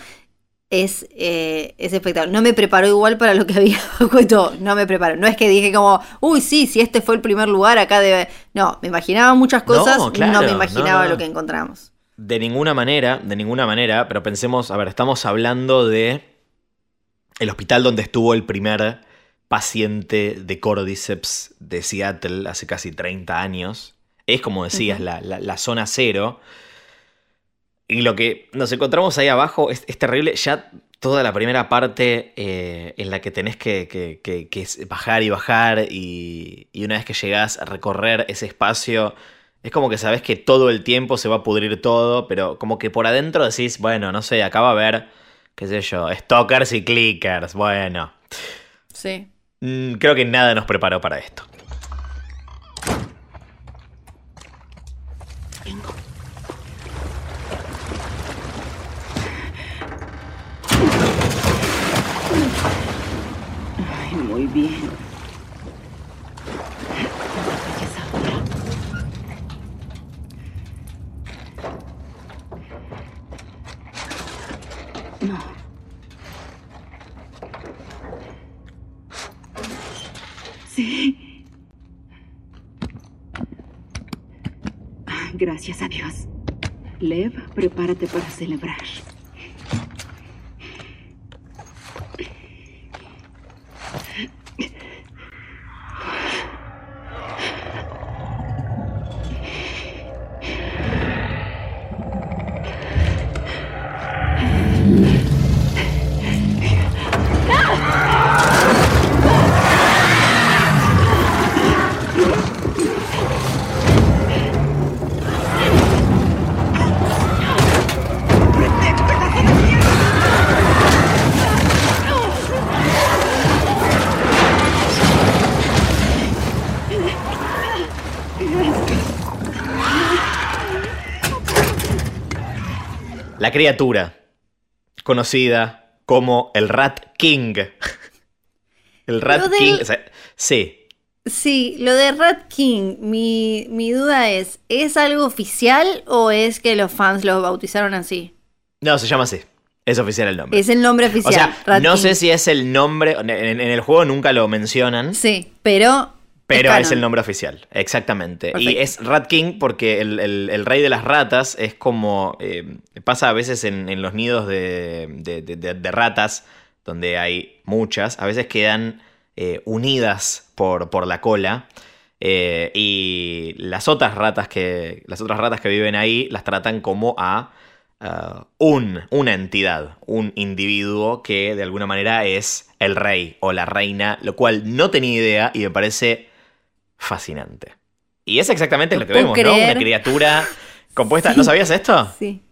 Es, eh, es espectacular. No me preparó igual para lo que había puesto. No me preparó. No es que dije como, uy, sí, si este fue el primer lugar, acá debe. No, me imaginaba muchas No, cosas. No, claro, me imaginaba no, no. lo que encontramos. de ninguna manera, de ninguna manera, pero pensemos, a ver, estamos hablando de el hospital donde estuvo el primer paciente de Cordyceps de Seattle hace casi 30 años. Es como decías, la- la zona cero. Y lo que nos encontramos ahí abajo es, es terrible. Ya toda la primera parte eh, en la que tenés que, que- que- que es bajar y bajar y, y una vez que llegás a recorrer ese espacio, es como que sabes que todo el tiempo se va a pudrir todo, pero como que por adentro decís, bueno, no sé, acá va a haber, qué sé yo, stalkers y clickers, bueno. Sí. Mm, creo que nada nos preparó para esto. Bien. Gracias a Dios. Lev, prepárate para celebrar. La criatura, conocida como el Rat King. El Rat del- King. o sea, sí. Sí, lo de Rat King, mi, mi duda es, ¿es algo oficial o es que los fans lo bautizaron así? No, se llama así. Es oficial el nombre. Es el nombre oficial. o sea, Rat no King. sé si es el nombre. En, en el juego nunca lo mencionan. Sí, pero. Pero es, el nombre oficial, exactamente. Y es Rat King porque el, el- el rey de las ratas es como. eh, pasa a veces en, en los nidos de, de- de- de- ratas, donde hay muchas, a veces quedan eh, unidas por, por la cola. eh, y las otras ratas que. Las otras ratas que viven ahí las tratan como a. ah, un, una entidad, un individuo que de alguna manera es el rey o la reina, lo cual no tenía idea y me parece fascinante. Y es exactamente lo que vemos, ¿no? Una criatura compuesta. ¿No sabías esto? Sí.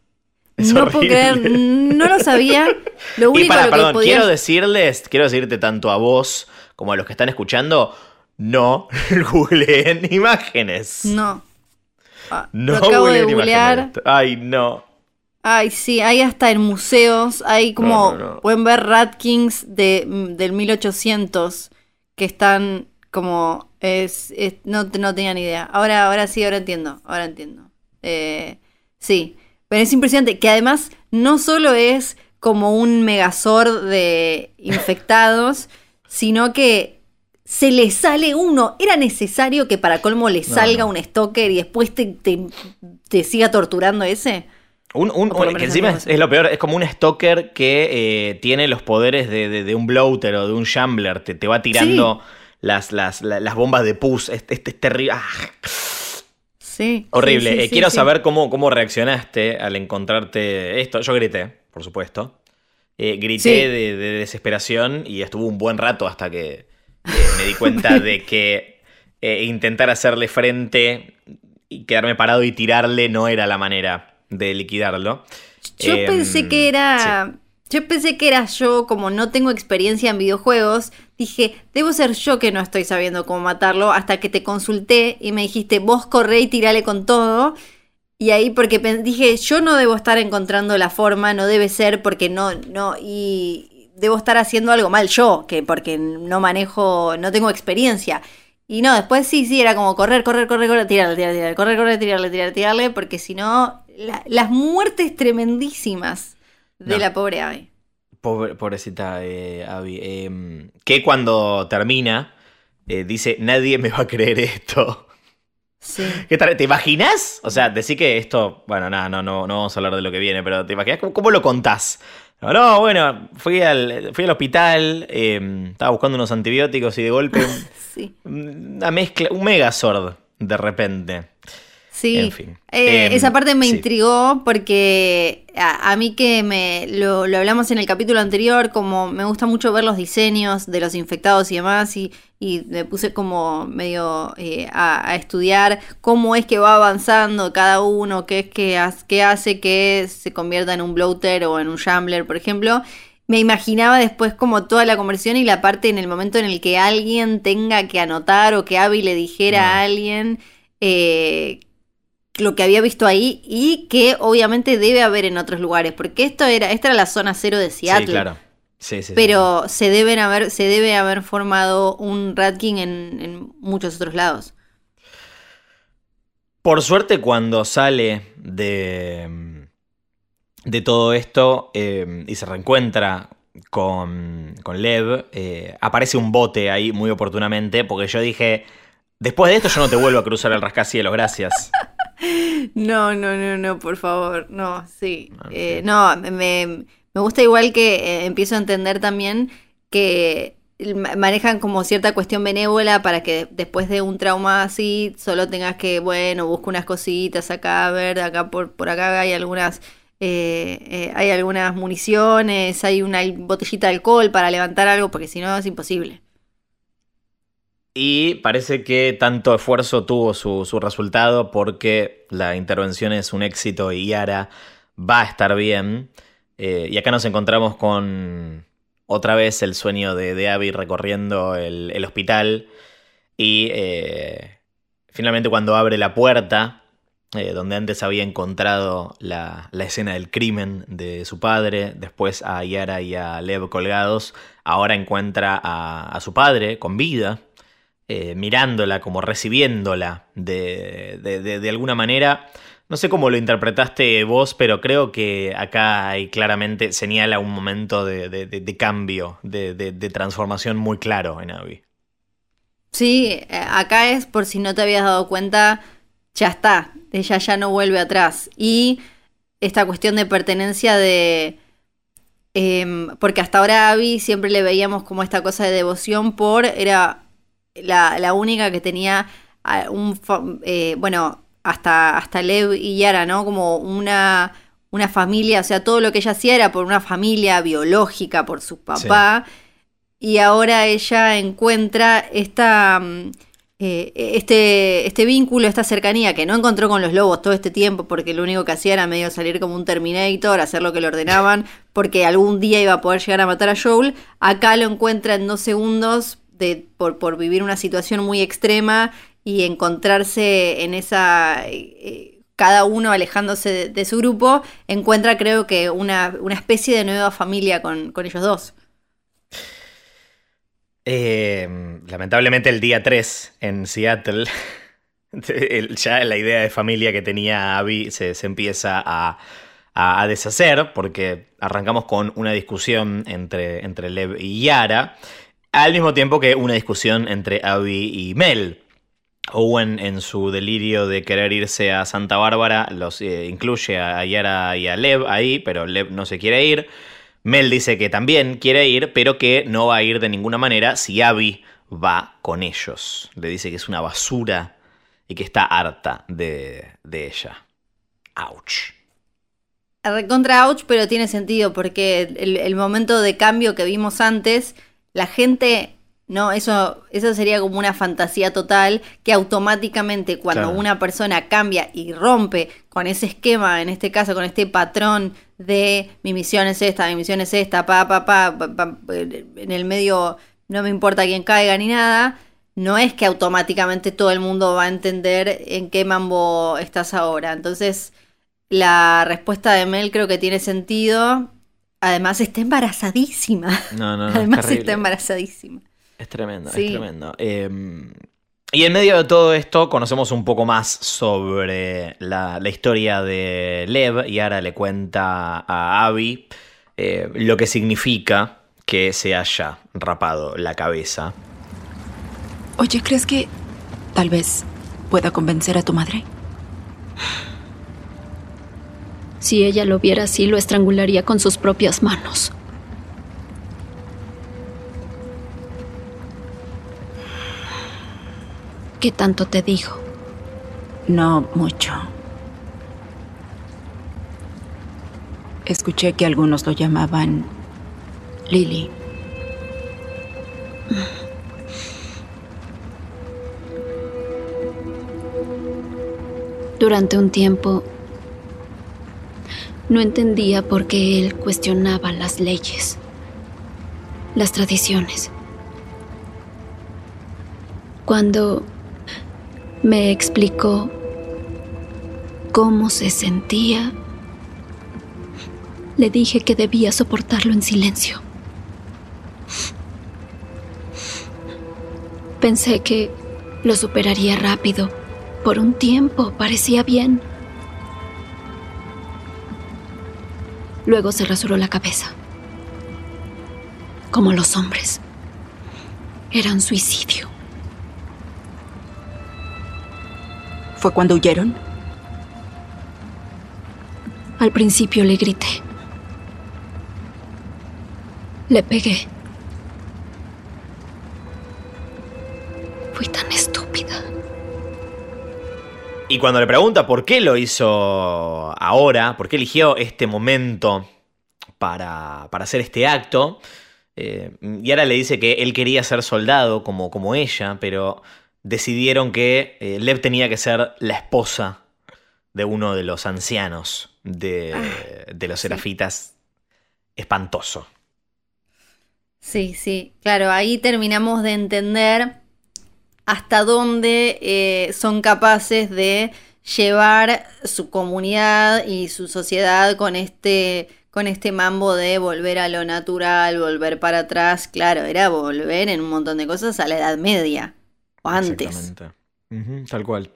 Es no puedo creer, no lo sabía. Lo único Y para, lo que perdón, podía- quiero decirles, quiero decirte tanto a vos como a los que están escuchando, no googleen imágenes. No. Ah, No lo acabo de googleen googlear. imágenes. Ay, no. Ay, sí, hay hasta en museos, hay como, No, no, no. pueden ver Rat Kings de, del 1800 que están como, es, es- no, no tenía ni idea. Ahora, ahora sí, ahora entiendo, ahora entiendo. Eh, sí, pero es impresionante que además no solo es como un megazord de infectados, sino que se le sale uno. Era necesario que para colmo le salga no. un stalker y después te, te, te siga torturando ese. Un, un- que encima es, lo peor, es como un stalker que eh, tiene los poderes de, de- de un bloater o de un shambler, te, te va tirando las, las, la- las bombas de pus. Este, este es terrible. Ah, Sí. horrible. sí, sí, Eh, sí, quiero saber cómo, cómo reaccionaste al encontrarte esto. Yo grité, por supuesto. Eh, grité de, de desesperación y estuvo un buen rato hasta que eh, me di cuenta de que eh, intentar hacerle frente y quedarme parado y tirarle no era la manera de liquidarlo. Yo Em, pensé que era. Yo pensé que era yo, como no tengo experiencia en videojuegos, dije, debo ser yo que no estoy sabiendo cómo matarlo, hasta que te consulté y me dijiste, vos corre y tirale con todo. Y ahí porque dije, yo no debo estar encontrando la forma, no debe ser porque no, no, y debo estar haciendo algo mal yo, que porque no manejo, no tengo experiencia. Y no, después sí, sí, era como correr, correr, correr, correr, tirarle, tirarle, tirarle, correr, correr, tirarle, tirarle, tirarle, porque si no, la- las muertes tremendísimas de No. la pobre Abby. Pobre- pobrecita eh, Abby. eh, que cuando termina, eh, dice, nadie me va a creer esto. Sí. ¿Qué tal? ¿Te imaginas? O sea, decir que esto, bueno, nada, no, no, no vamos a hablar de lo que viene, pero ¿te imaginas cómo, cómo lo contás? No, no, bueno, fui al, fui al hospital, eh, estaba buscando unos antibióticos y de golpe Sí. una mezcla, un megazord de repente. Sí, En fin. Eh, Em, esa parte me sí. intrigó porque a, a mí que me lo, lo hablamos en el capítulo anterior, como me gusta mucho ver los diseños de los infectados y demás, y, y me puse como medio eh, a, a estudiar cómo es que va avanzando cada uno, qué es que qué hace que se convierta en un bloater o en un shambler, por ejemplo. Me imaginaba después como toda la conversión y la parte en el momento en el que alguien tenga que anotar o que Abby le dijera No. a alguien eh, lo que había visto ahí y que obviamente debe haber en otros lugares, porque esto era, esta era la zona cero de Seattle. Sí, claro. Sí, sí, sí. Pero se deben haber, se debe haber formado un Rat King en, en muchos otros lados. Por suerte, cuando sale de, de todo esto eh, y se reencuentra con, con Lev, eh, aparece un bote ahí muy oportunamente, porque yo dije, después de esto yo no te vuelvo a cruzar el rascacielos, gracias. No, no, no, no, por favor, no, sí. Eh, no, me, me gusta igual que eh, empiezo a entender también que ma- manejan como cierta cuestión benévola para que después de un trauma así solo tengas que, bueno, busca unas cositas acá, a ver, acá por, por acá hay algunas... eh, eh, hay algunas municiones, hay una botellita de alcohol para levantar algo, porque si no es imposible. Y parece que tanto esfuerzo tuvo su, su resultado porque la intervención es un éxito y Yara va a estar bien. Eh, y acá nos encontramos con otra vez el sueño de, de Abby recorriendo el, el hospital. Y eh, finalmente cuando abre la puerta, eh, donde antes había encontrado la, la escena del crimen de su padre, después a Yara y a Lev colgados, ahora encuentra a, a su padre con vida eh, mirándola, como recibiéndola de, de, de- alguna manera. No sé cómo lo interpretaste vos, pero creo que acá hay claramente señala un momento de, de- de- cambio, de transformación muy claro en Abby. Sí, eh, acá es por si no te habías dado cuenta, ya está, ella ya no vuelve atrás. Y esta cuestión de pertenencia de... em, porque hasta ahora a Abby siempre le veíamos como esta cosa de devoción por... Era la, la única que tenía ah, un... eh, bueno, hasta, hasta Lev y Yara, ¿no? Como una, una familia, o sea, todo lo que ella hacía era por una familia biológica, por su papá. Y ahora ella encuentra esta, mm, eh, este, este vínculo, esta cercanía que no encontró con los lobos todo este tiempo, porque lo único que hacía era medio salir como un Terminator, hacer lo que le ordenaban, porque algún día iba a poder llegar a matar a Joel. Acá lo encuentra en dos segundos de, por, vivir una situación muy extrema y encontrarse en esa... eh, cada uno alejándose de, su grupo, encuentra creo que una, una especie de nueva familia con, con ellos dos. Eh, lamentablemente el día 3 en Seattle, ya la idea de familia que tenía Abby se, se empieza a, a- a deshacer porque arrancamos con una discusión entre, entre Lev y Yara, al mismo tiempo que una discusión entre Abby y Mel. Owen en su delirio de querer irse a Santa Bárbara los eh, incluye a Yara y a Lev ahí, pero Lev no se quiere ir. Mel dice que también quiere ir, pero que no va a ir de ninguna manera si Abby va con ellos. Le dice que es una basura y que está harta de, ella. Ouch. Recontra ouch, pero tiene sentido porque el momento de cambio que vimos antes, la gente no, eso, eso sería como una fantasía total que automáticamente cuando Claro. una persona cambia y rompe con ese esquema, en este caso con este patrón de mi misión es esta, mi misión es esta, pa, pa, pa, pa, pa, en el medio no me importa quién caiga ni nada, no es que automáticamente todo el mundo va a entender en qué mambo estás ahora. Entonces, la respuesta de Mel creo que tiene sentido. Además, está embarazadísima. No, no, no. Además, es está embarazadísima. Es tremendo, Sí. es tremendo. Eh, y en medio de todo esto conocemos un poco más sobre la, la historia de Lev y ahora le cuenta a Abby eh, lo que significa que se haya rapado la cabeza. Oye, ¿crees que tal vez pueda convencer a tu madre? Si ella lo viera así, lo estrangularía con sus propias manos. ¿Qué tanto te dijo? No mucho. Escuché que algunos lo llamaban Lily. Durante un tiempo no entendía por qué él cuestionaba las leyes, las tradiciones. Cuando me explicó cómo se sentía, le dije que debía soportarlo en silencio. Pensé que lo superaría rápido. Por un tiempo parecía bien. Luego se rasuró la cabeza. Como los hombres. Era un suicidio. ¿Fue cuando huyeron? Al principio le grité. Le pegué. Y cuando le pregunta por qué lo hizo ahora, por qué eligió este momento para, para hacer este acto, eh, Yara le dice que él quería ser soldado como, como ella, pero decidieron que eh, Lev tenía que ser la esposa de uno de los ancianos de, de los serafitas. Espantoso. Sí, sí, claro, ahí terminamos de entender hasta dónde eh, son capaces de llevar su comunidad y su sociedad con este, con este mambo de volver a lo natural, volver para atrás. Claro, era volver en un montón de cosas a la Edad Media o antes. Tal cual.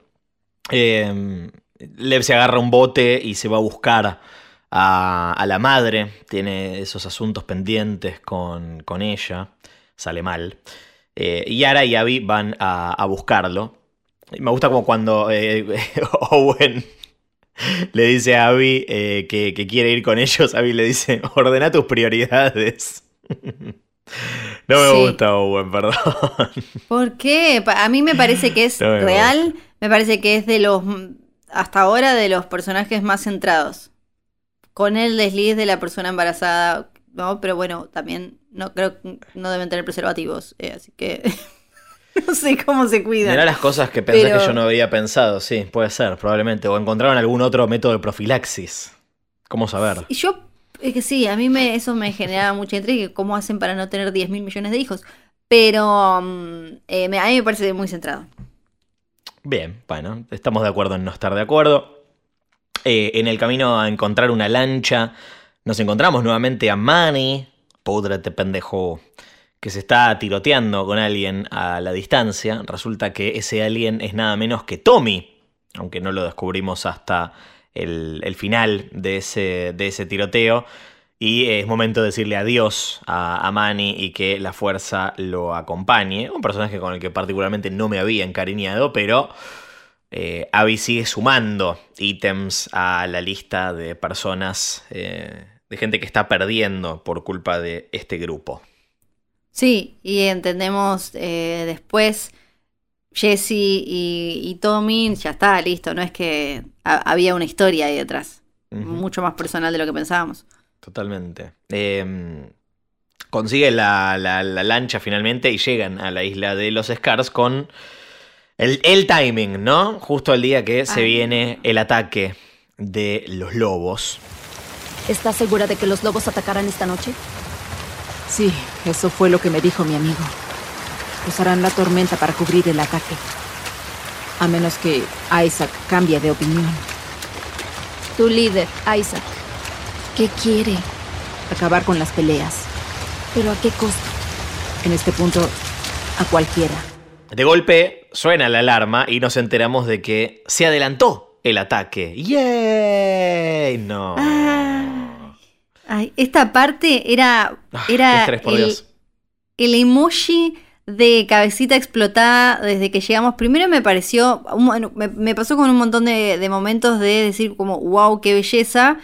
Eh, Lev se agarra un bote y se va a buscar a, a la madre. Tiene esos asuntos pendientes con, con ella. Sale mal. Eh, y Yara y Abby van a, a buscarlo. Y me gusta como cuando eh, Owen le dice a Abby eh, que, que quiere ir con ellos. Abby le dice, ordena tus prioridades. No me Sí. gusta Owen, perdón. ¿Por qué? A mí me parece que es No me real, me parece que es de los, hasta ahora, de los personajes más centrados. Con el desliz de la persona embarazada, ¿no? Pero bueno, también no creo que no deben tener preservativos, eh, así que no sé cómo se cuidan. Mirá las cosas que pensé Pero- que yo no había pensado, sí, puede ser, probablemente. O encontraron algún otro método de profilaxis. ¿Cómo saber? Y yo, es que sí, a mí me, eso me generaba mucha intriga, cómo hacen para no tener 10 mil millones de hijos. Pero mm, eh, me- a mí me parece muy centrado. Bien, bueno, estamos de acuerdo en no estar de acuerdo. Eh, en el camino a encontrar una lancha, nos encontramos nuevamente a Manny, púdrete pendejo, que se está tiroteando con alguien a la distancia. Resulta que ese alguien es nada menos que Tommy, aunque no lo descubrimos hasta el, final de ese, de ese tiroteo. Y es momento de decirle adiós a, a Manny y que la fuerza lo acompañe. Un personaje con el que particularmente no me había encariñado, pero eh, Abby sigue sumando ítems a la lista de personas, eh, de gente que está perdiendo por culpa de este grupo. Sí, y entendemos eh, después Jesse y, y Tommy, ya está, listo, no es que ha- había una historia ahí detrás, mucho más personal de lo que pensábamos. Totalmente. Eh, consigue la, la- la lancha finalmente y llegan a la isla de los Scars con el, el timing, ¿no? Justo el día que se viene el ataque de los lobos. ¿Estás segura de que los lobos atacarán esta noche? Sí, eso fue lo que me dijo mi amigo. Usarán la tormenta para cubrir el ataque. A menos que Isaac cambie de opinión. Tu líder, Isaac. ¿Qué quiere? Acabar con las peleas. ¿Pero a qué costo? En este punto, a cualquiera. De golpe suena la alarma y nos enteramos de que se adelantó el ataque. ¡Yay! No. Ay, esta parte era, Ah, era estrés, por el, Dios. el emoji de cabecita explotada desde que llegamos. Primero me pareció, me, me pasó con un montón de, de momentos de decir como, wow, qué belleza.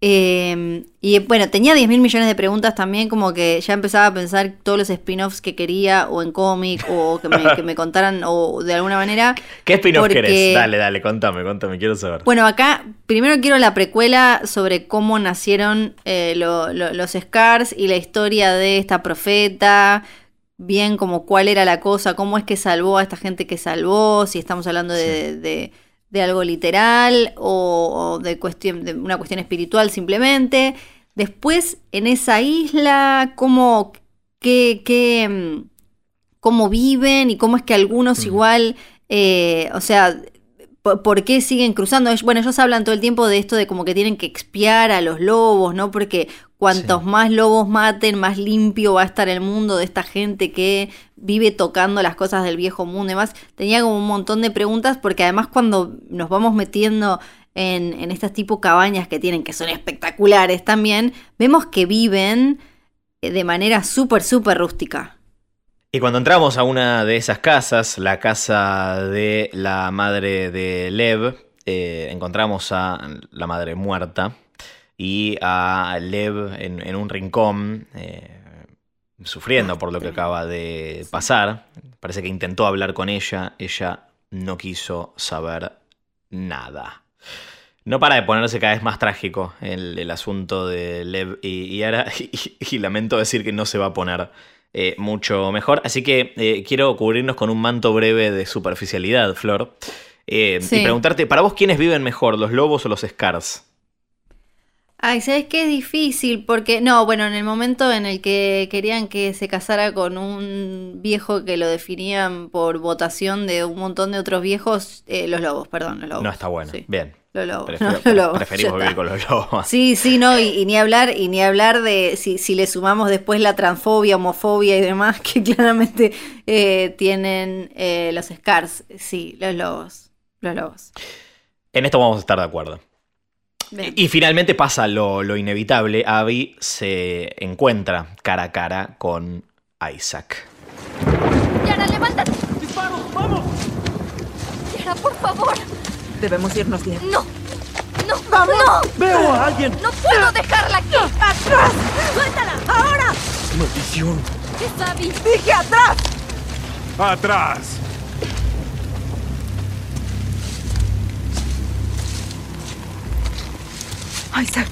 Eh, y bueno, tenía 10 mil millones de preguntas también, como que ya empezaba a pensar todos los spin-offs que quería, o en cómic, o que me, que me contaran, o de alguna manera. ¿Qué spin-off porque- querés? Dale, dale, contame, contame, quiero saber. Bueno, acá primero quiero la precuela sobre cómo nacieron eh, lo- lo- los Scars y la historia de esta profeta, bien como cuál era la cosa, cómo es que salvó a esta gente que salvó, si estamos hablando de, de- de algo literal o, o de, cuestión, de una cuestión espiritual simplemente. Después, en esa isla, cómo, qué, qué, mm, cómo viven y cómo es que algunos igual, eh, o sea, por, qué siguen cruzando. Bueno, ellos hablan todo el tiempo de esto de como que tienen que expiar a los lobos, ¿no? Porque cuantos más lobos maten, más limpio va a estar el mundo de esta gente que vive tocando las cosas del viejo mundo y demás. Tenía como un montón de preguntas porque además cuando nos vamos metiendo en, en estas tipo cabañas que tienen, que son espectaculares también, vemos que viven eh, de manera súper, súper rústica. Y cuando entramos a una de esas casas, la casa de la madre de Lev, eh, encontramos a la madre muerta y a Lev en, un rincón, eh, sufriendo por lo que acaba de pasar. Parece que intentó hablar con ella, ella no quiso saber nada. No para de ponerse cada vez más trágico el, asunto de Lev y, y Ara, y lamento decir que no se va a poner eh, mucho mejor. Así que eh, quiero cubrirnos con un manto breve de superficialidad, Flor. Eh, Sí. Y preguntarte, ¿para vos quiénes viven mejor, los lobos o los Scars? Ay, ¿sabes qué? Es difícil porque, no, bueno, en el momento en el que querían que se casara con un viejo que lo definían por votación de un montón de otros viejos, eh, los lobos, perdón, los lobos. No está bueno. Sí. Bien. Los lobos. Prefiero- no, los lobos, preferimos vivir con los lobos. Sí, sí, no, y, y ni hablar, y ni hablar de si, si le sumamos después la transfobia, homofobia y demás, que claramente eh, tienen eh, los Scars. Sí, los lobos. Los lobos. En esto vamos a estar de acuerdo. Y finalmente pasa lo, lo inevitable. Abby se encuentra cara a cara con Isaac. Yara, levántate. ¡Vamos! Yara, por favor. Debemos irnos bien. No. No. ¡Vamos! ¡No! ¡Veo a alguien! ¡No puedo dejarla aquí! ¡Atrás! ¡Suéltala! ¡Ahora! ¡Maldición! ¡Es Abby! ¡Dije atrás! ¡Atrás! Isaac,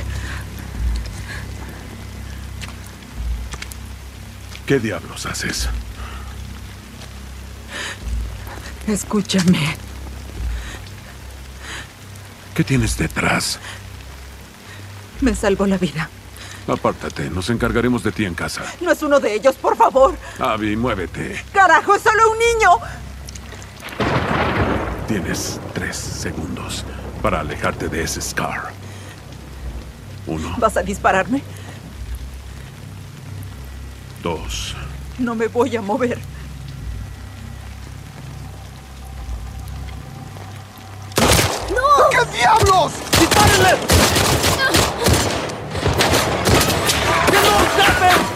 ¿Qué diablos haces? escúchame. ¿Qué tienes detrás? Me salvó la vida. Apártate, nos encargaremos de ti en casa. No es uno de ellos, por favor. Abby, muévete. ¡Carajo, es solo un niño! Tienes tres segundos para alejarte de ese Scar. Uno, ¿Vas a dispararme? dos, No me voy a mover. ¿Qué diablos? ¡Dispárenle! ¡Que no escapen!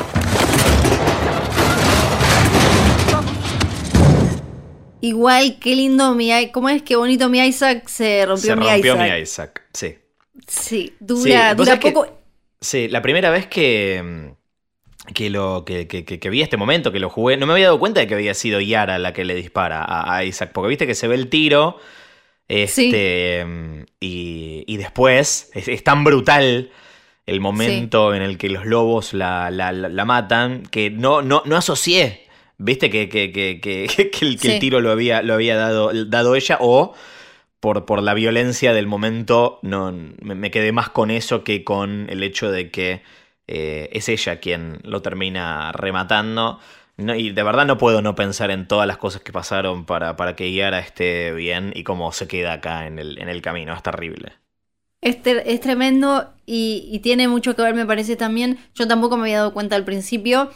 Igual, qué lindo mi I- ¿Cómo es? Qué bonito mi Isaac se rompió, Se mi rompió Isaac. mi Isaac. Sí. Sí, dura, dura que- poco. Sí, la primera vez que, que, lo, que, que- que- que vi este momento, que lo jugué, no me había dado cuenta de que había sido Yara la que le dispara a, a Isaac, porque viste que se ve el tiro. Este, y, y después es, es tan brutal el momento en el que los lobos la, la- la- la matan que no, no, no asocié. Viste que, que- que- que- el, tiro lo había, lo había dado, dado ella o por, por la violencia del momento no, me, me quedé más con eso que con el hecho de que eh, es ella quien lo termina rematando. No, y de verdad no puedo no pensar en todas las cosas que pasaron para, para que Yara esté bien y cómo se queda acá en el, en el camino. Es terrible. Es, es tremendo y, tiene mucho que ver, me parece también. Yo tampoco me había dado cuenta al principio.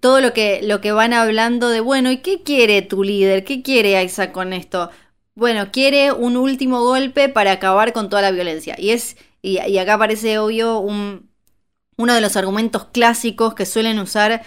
Todo lo que, lo que van hablando de, bueno, ¿y qué quiere tu líder? ¿Qué quiere Isaac con esto? Bueno, quiere un último golpe para acabar con toda la violencia. Y es. Y, y acá aparece obvio un, uno de los argumentos clásicos que suelen usar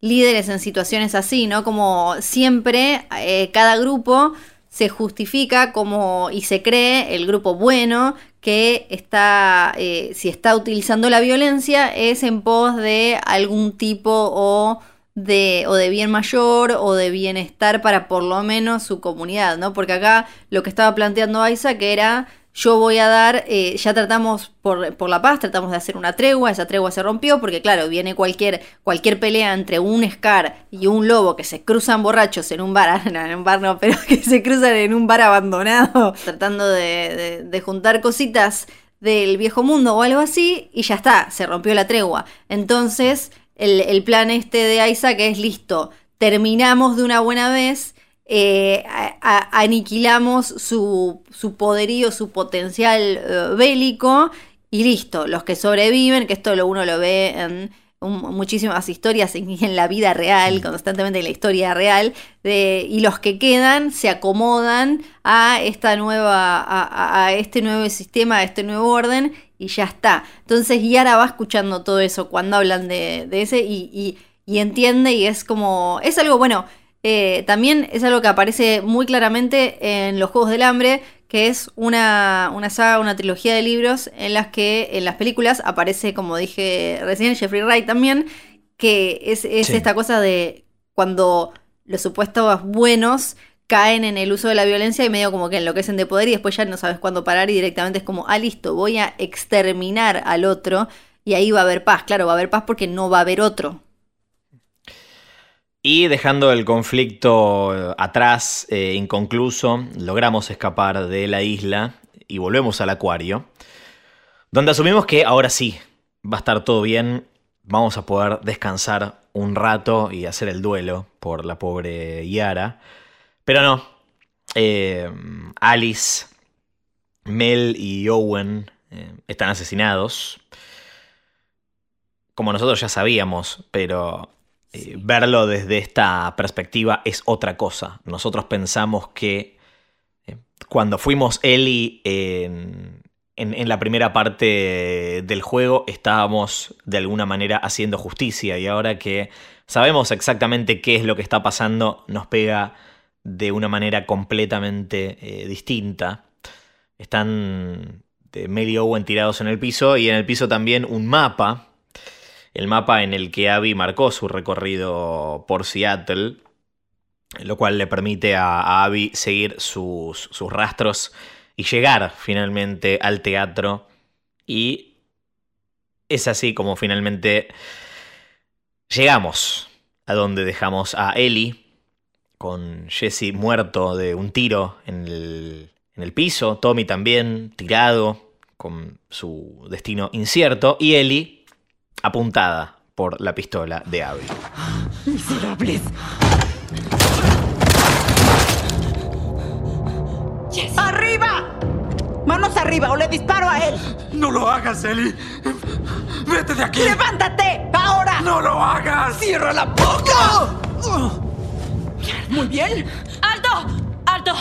líderes en situaciones así, ¿no? Como siempre, eh, cada grupo se justifica como y se cree el grupo bueno que está, eh, si está utilizando la violencia, es en pos de algún tipo o de, o de bien mayor o de bienestar para por lo menos su comunidad, ¿no? Porque acá lo que estaba planteando Isaac era yo voy a dar, eh, ya tratamos por, por la paz, tratamos de hacer una tregua, esa tregua se rompió porque claro, viene cualquier, cualquier pelea entre un Scar y un lobo que se cruzan borrachos en un bar, no, en un bar no, pero que se cruzan en un bar abandonado, tratando de, de- juntar cositas del viejo mundo o algo así, y ya está, se rompió la tregua. Entonces, el, el plan este de Isaac es listo, terminamos de una buena vez eh, a- a- aniquilamos su, su poderío, su potencial eh, bélico y listo. Los que sobreviven, que esto lo, uno lo ve en muchísimas historias en, en la vida real, constantemente en la historia real, de- y los que quedan se acomodan a esta nueva, a, a- a este nuevo sistema, a este nuevo orden y ya está. Entonces Yara va escuchando todo eso cuando hablan de, de ese y, y- y entiende y es como, es algo bueno. Eh, también es algo que aparece muy claramente en los Juegos del Hambre, que es una, una saga, una trilogía de libros en las que en las películas aparece, como dije recién, Jeffrey Wright también, que es, es Sí. esta cosa de cuando los supuestos buenos caen en el uso de la violencia y medio como que enloquecen de poder y después ya no sabes cuándo parar y directamente es como, ah, listo, voy a exterminar al otro y ahí va a haber paz. Claro, va a haber paz porque no va a haber otro. Y dejando el conflicto eh, atrás, eh, inconcluso, logramos escapar de la isla y volvemos al acuario, donde asumimos que ahora sí, va a estar todo bien, vamos a poder descansar un rato y hacer el duelo por la pobre Yara. Pero no, eh, Alice, Mel y Owen están asesinados. Como nosotros ya sabíamos, pero eh, verlo desde esta perspectiva es otra cosa. Nosotros pensamos que eh, cuando fuimos Ellie en, en- la primera parte del juego estábamos de alguna manera haciendo justicia y ahora que sabemos exactamente qué es lo que está pasando nos pega de una manera completamente eh, distinta. Están de y Owen tirados en el piso y en el piso también un mapa el mapa en el que Abby marcó su recorrido por Seattle, lo cual le permite a, a Abby seguir sus, sus rastros y llegar finalmente al teatro. Y es así como finalmente llegamos a donde dejamos a Ellie, con Jesse muerto de un tiro en el, en el piso, Tommy también tirado, con su destino incierto, y Ellie apuntada por la pistola de Abby. ¡Miserables! ¡Arriba! ¡Manos arriba o le disparo a él! ¡No lo hagas, Ellie! ¡Vete de aquí! ¡Levántate! ¡Ahora! ¡No lo hagas! ¡Cierra la boca! Muy bien. ¡Alto! ¡Alto!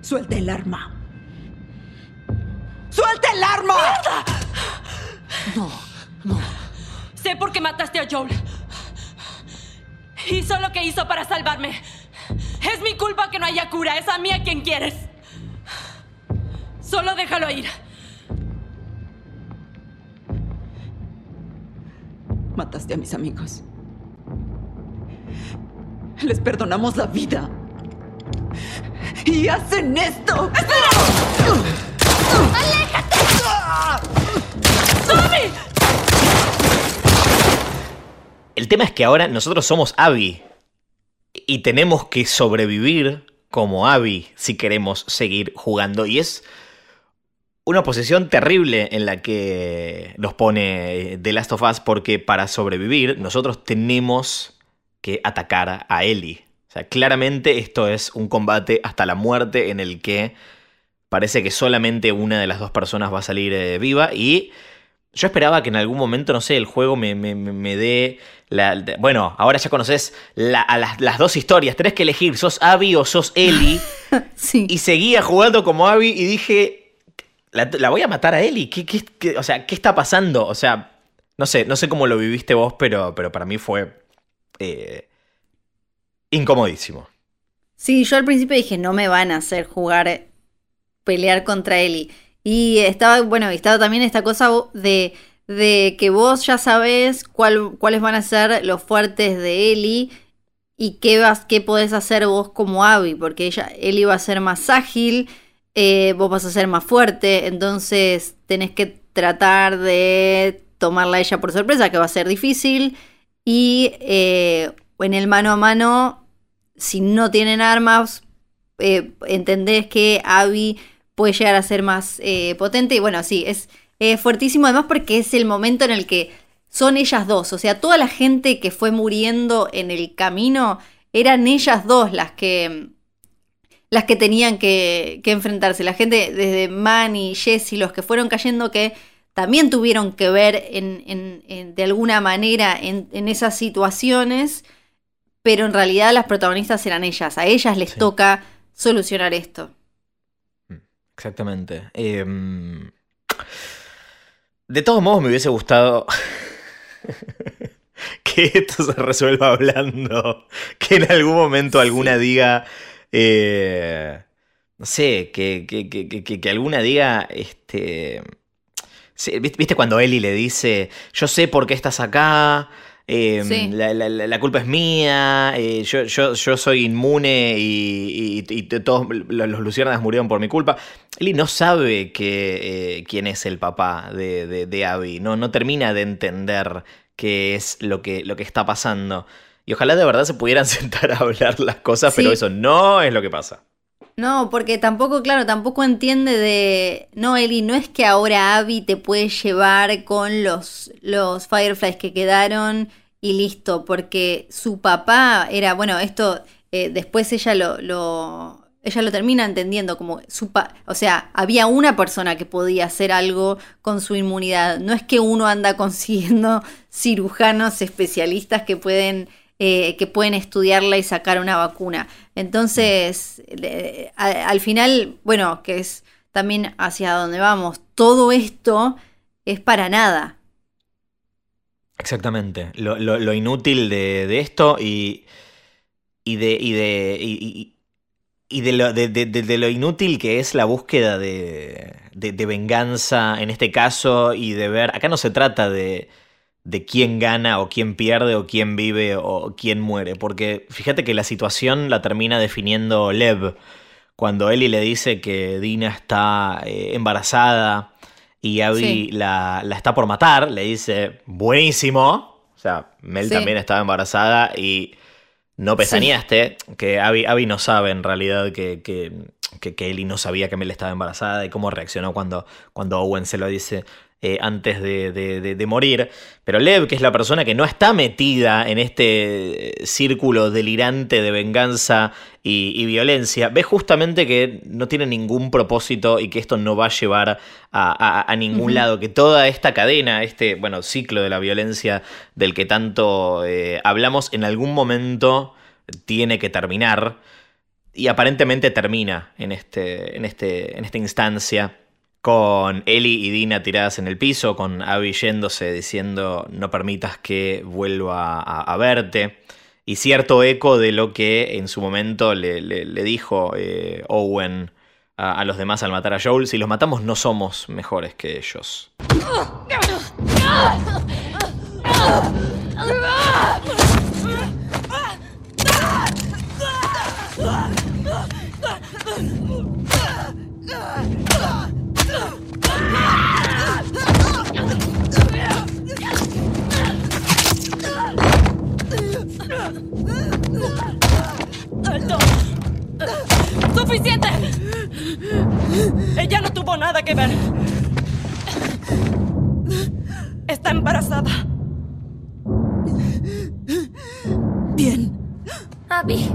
Suelta el arma. ¡Suelta el arma! ¡Mierda! No, no. Sé por qué mataste a Joel. Hizo lo que hizo para salvarme. Es mi culpa que no haya cura. Es a mí a quien quieres. Solo déjalo ir. Mataste a mis amigos. Les perdonamos la vida. Y hacen esto. ¡Espera! El tema es que ahora nosotros somos Abby. Y tenemos que sobrevivir como Abby si queremos seguir jugando. Y es una posición terrible en la que nos pone The Last of Us porque para sobrevivir nosotros tenemos que atacar a Ellie. O sea, claramente esto es un combate hasta la muerte en el que parece que solamente una de las dos personas va a salir eh, viva y yo esperaba que en algún momento, no sé, el juego me, me- me- dé... La, bueno, ahora ya conoces la- a las, las dos historias. Tenés que elegir, ¿sos Abby o sos Ellie? Y seguía jugando como Abby y dije, la, la voy a matar a Ellie. ¿Qué, qué- qué- o sea, ¿qué está pasando? O sea, no sé, no sé cómo lo viviste vos, pero, pero para mí fue eh, incomodísimo. Sí, yo al principio dije, no me van a hacer jugar, pelear contra Eli. Y estaba, bueno, estaba también esta cosa de, de que vos ya sabés cuál, cuáles van a ser los fuertes de Eli y qué, vas, qué podés hacer vos como Abby, porque ella, Eli va a ser más ágil, eh, vos vas a ser más fuerte, entonces tenés que tratar de tomarla a ella por sorpresa, que va a ser difícil. Y eh, en el mano a mano si no tienen armas, eh, entendés que Abby puede llegar a ser más eh, potente. Y bueno, sí, es eh, fuertísimo además porque es el momento en el que son ellas dos. O sea, toda la gente que fue muriendo en el camino eran ellas dos las que las que tenían que, que enfrentarse. La gente desde Manny, Jesse, los que fueron cayendo que también tuvieron que ver en, en- en- de alguna manera en, en esas situaciones, pero en realidad las protagonistas eran ellas. A ellas les toca solucionar esto. Exactamente. Em, de todos modos, me hubiese gustado que esto se resuelva hablando. Que en algún momento alguna diga. eh, no sé, que, que, que, que- alguna diga. Este. ¿Viste cuando Ellie le dice: Yo sé por qué estás acá? Eh, Sí. la, la- culpa es mía, eh, yo, yo, yo soy inmune y, y- y todos los los luciérnagas murieron por mi culpa. Ellie no sabe que, eh, quién es el papá de, de, de Abby, no, no termina de entender qué es lo que, lo que está pasando. Y ojalá de verdad se pudieran sentar a hablar las cosas, pero eso no es lo que pasa. No, porque tampoco, claro, tampoco entiende de. No, Eli, no es que ahora Abby te puede llevar con los, los Fireflies que quedaron y listo, porque su papá era, bueno, esto eh, después ella lo, lo- ella lo termina entendiendo como su pa- o sea, había una persona que podía hacer algo con su inmunidad. No es que uno anda consiguiendo cirujanos especialistas que pueden eh, que pueden estudiarla y sacar una vacuna. Entonces, al final, bueno, que es también hacia donde vamos, todo esto es para nada. Exactamente. Lo, inútil de, esto y, de. y de. y, de lo, de, lo inútil que es la búsqueda de venganza en este caso y de ver. Acá no se trata de, de quién gana o quién pierde o quién vive o quién muere. Porque fíjate que la situación la termina definiendo Lev. Cuando Ellie le dice que Dina está eh, embarazada y Abby Sí. la, la está por matar, le dice, buenísimo. O sea, Mel Sí. también estaba embarazada y no pestañeaste, que Abby, Abby no sabe en realidad que, que, que, que Ellie no sabía que Mel estaba embarazada y cómo reaccionó cuando, cuando Owen se lo dice eh, antes de, de- de- de morir. Pero Lev, que es la persona que no está metida en este círculo delirante de venganza y, y violencia, ve justamente que no tiene ningún propósito y que esto no va a llevar a, a- a ningún lado, que toda esta cadena, este bueno, ciclo de la violencia del que tanto eh, hablamos, en algún momento tiene que terminar. Y aparentemente termina en, este, en, este, en esta instancia con Ellie y Dina tiradas en el piso, con Abby yéndose diciendo no permitas que vuelva a, verte. Y cierto eco de lo que en su momento le dijo eh, Owen a, a los demás al matar a Joel. Si los matamos no somos mejores que ellos. ¡Alto! ¡Suficiente! Ella no tuvo nada que ver. Está embarazada. Bien. Abby.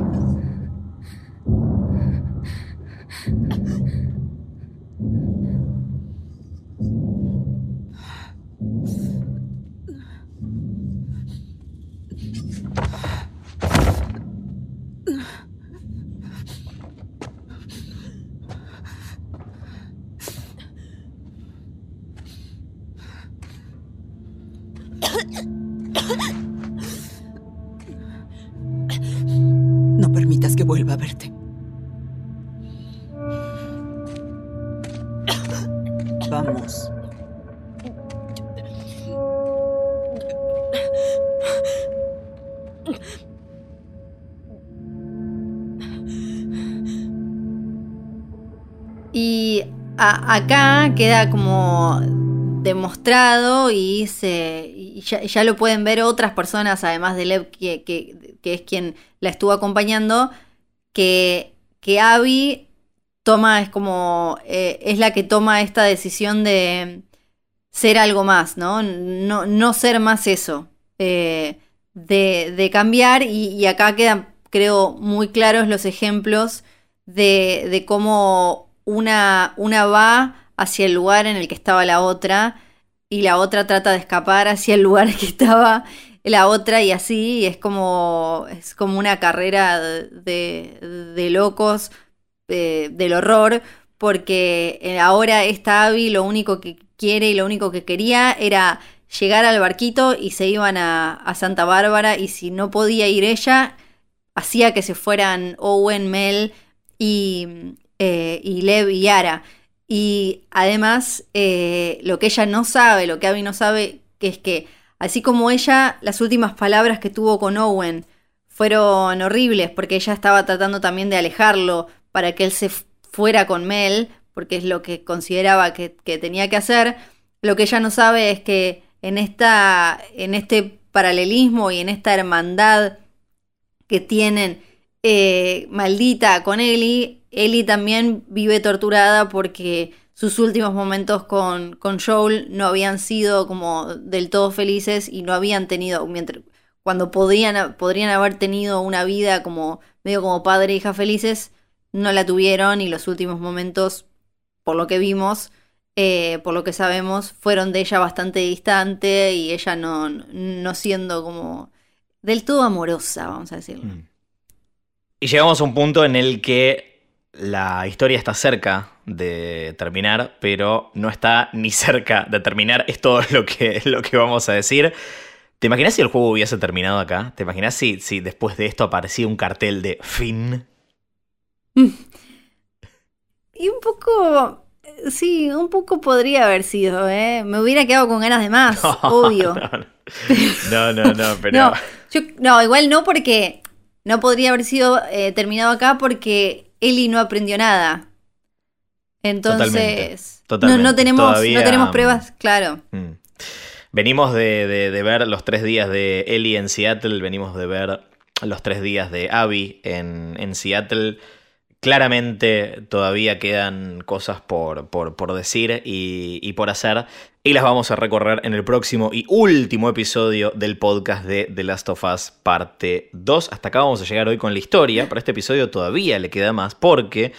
Acá queda como demostrado y, se, y ya, lo pueden ver otras personas, además de Lev, que, que- que es quien la estuvo acompañando, que, que Abby toma, es como, eh, es la que toma esta decisión de ser algo más, ¿no? No, no ser más eso, eh, de, de cambiar y, y acá quedan, creo, muy claros los ejemplos de, de cómo una, una va hacia el lugar en el que estaba la otra y la otra trata de escapar hacia el lugar que estaba la otra y así es como es como una carrera de, de- de locos eh, del horror porque eh, ahora esta Abby lo único que quiere y lo único que quería era llegar al barquito y se iban a, a Santa Bárbara y si no podía ir ella hacía que se fueran Owen, Mel y, eh, y Lev y Yara. Y además, eh, lo que ella no sabe, lo que Abby no sabe, que es que así como ella, las últimas palabras que tuvo con Owen fueron horribles, porque ella estaba tratando también de alejarlo para que él se fuera con Mel, porque es lo que consideraba que, que tenía que hacer. Lo que ella no sabe es que en, esta, en este paralelismo y en esta hermandad que tienen eh, maldita con Ellie, Ellie también vive torturada porque sus últimos momentos con, con Joel no habían sido como del todo felices y no habían tenido, mientras, cuando podían, podrían haber tenido una vida como medio como padre e hija felices, no la tuvieron y los últimos momentos, por lo que vimos, eh, por lo que sabemos, fueron de ella bastante distante y ella no, no siendo como del todo amorosa, vamos a decirlo. Y llegamos a un punto en el que la historia está cerca de terminar, pero no está ni cerca de terminar. Es todo lo que, lo que vamos a decir. ¿Te imaginas si el juego hubiese terminado acá? ¿Te imaginas si, si después de esto aparecía un cartel de fin? Y un poco, sí, un poco podría haber sido, ¿eh? Me hubiera quedado con ganas de más, obvio. No, no, no, pero. No, yo- no, igual no porque no podría haber sido eh, terminado acá porque Eli no aprendió nada. Entonces, Totalmente, No, no tenemos, todavía- no tenemos pruebas, claro. Mm. Venimos de, de- de ver los tres días de Ellie en Seattle, venimos de ver los tres días de Abby en, en Seattle. Claramente todavía quedan cosas por, por- por decir y, y por hacer. Y las vamos a recorrer en el próximo y último episodio del podcast de The Last of Us parte 2. Hasta acá vamos a llegar hoy con la historia. Para este episodio todavía le queda más porque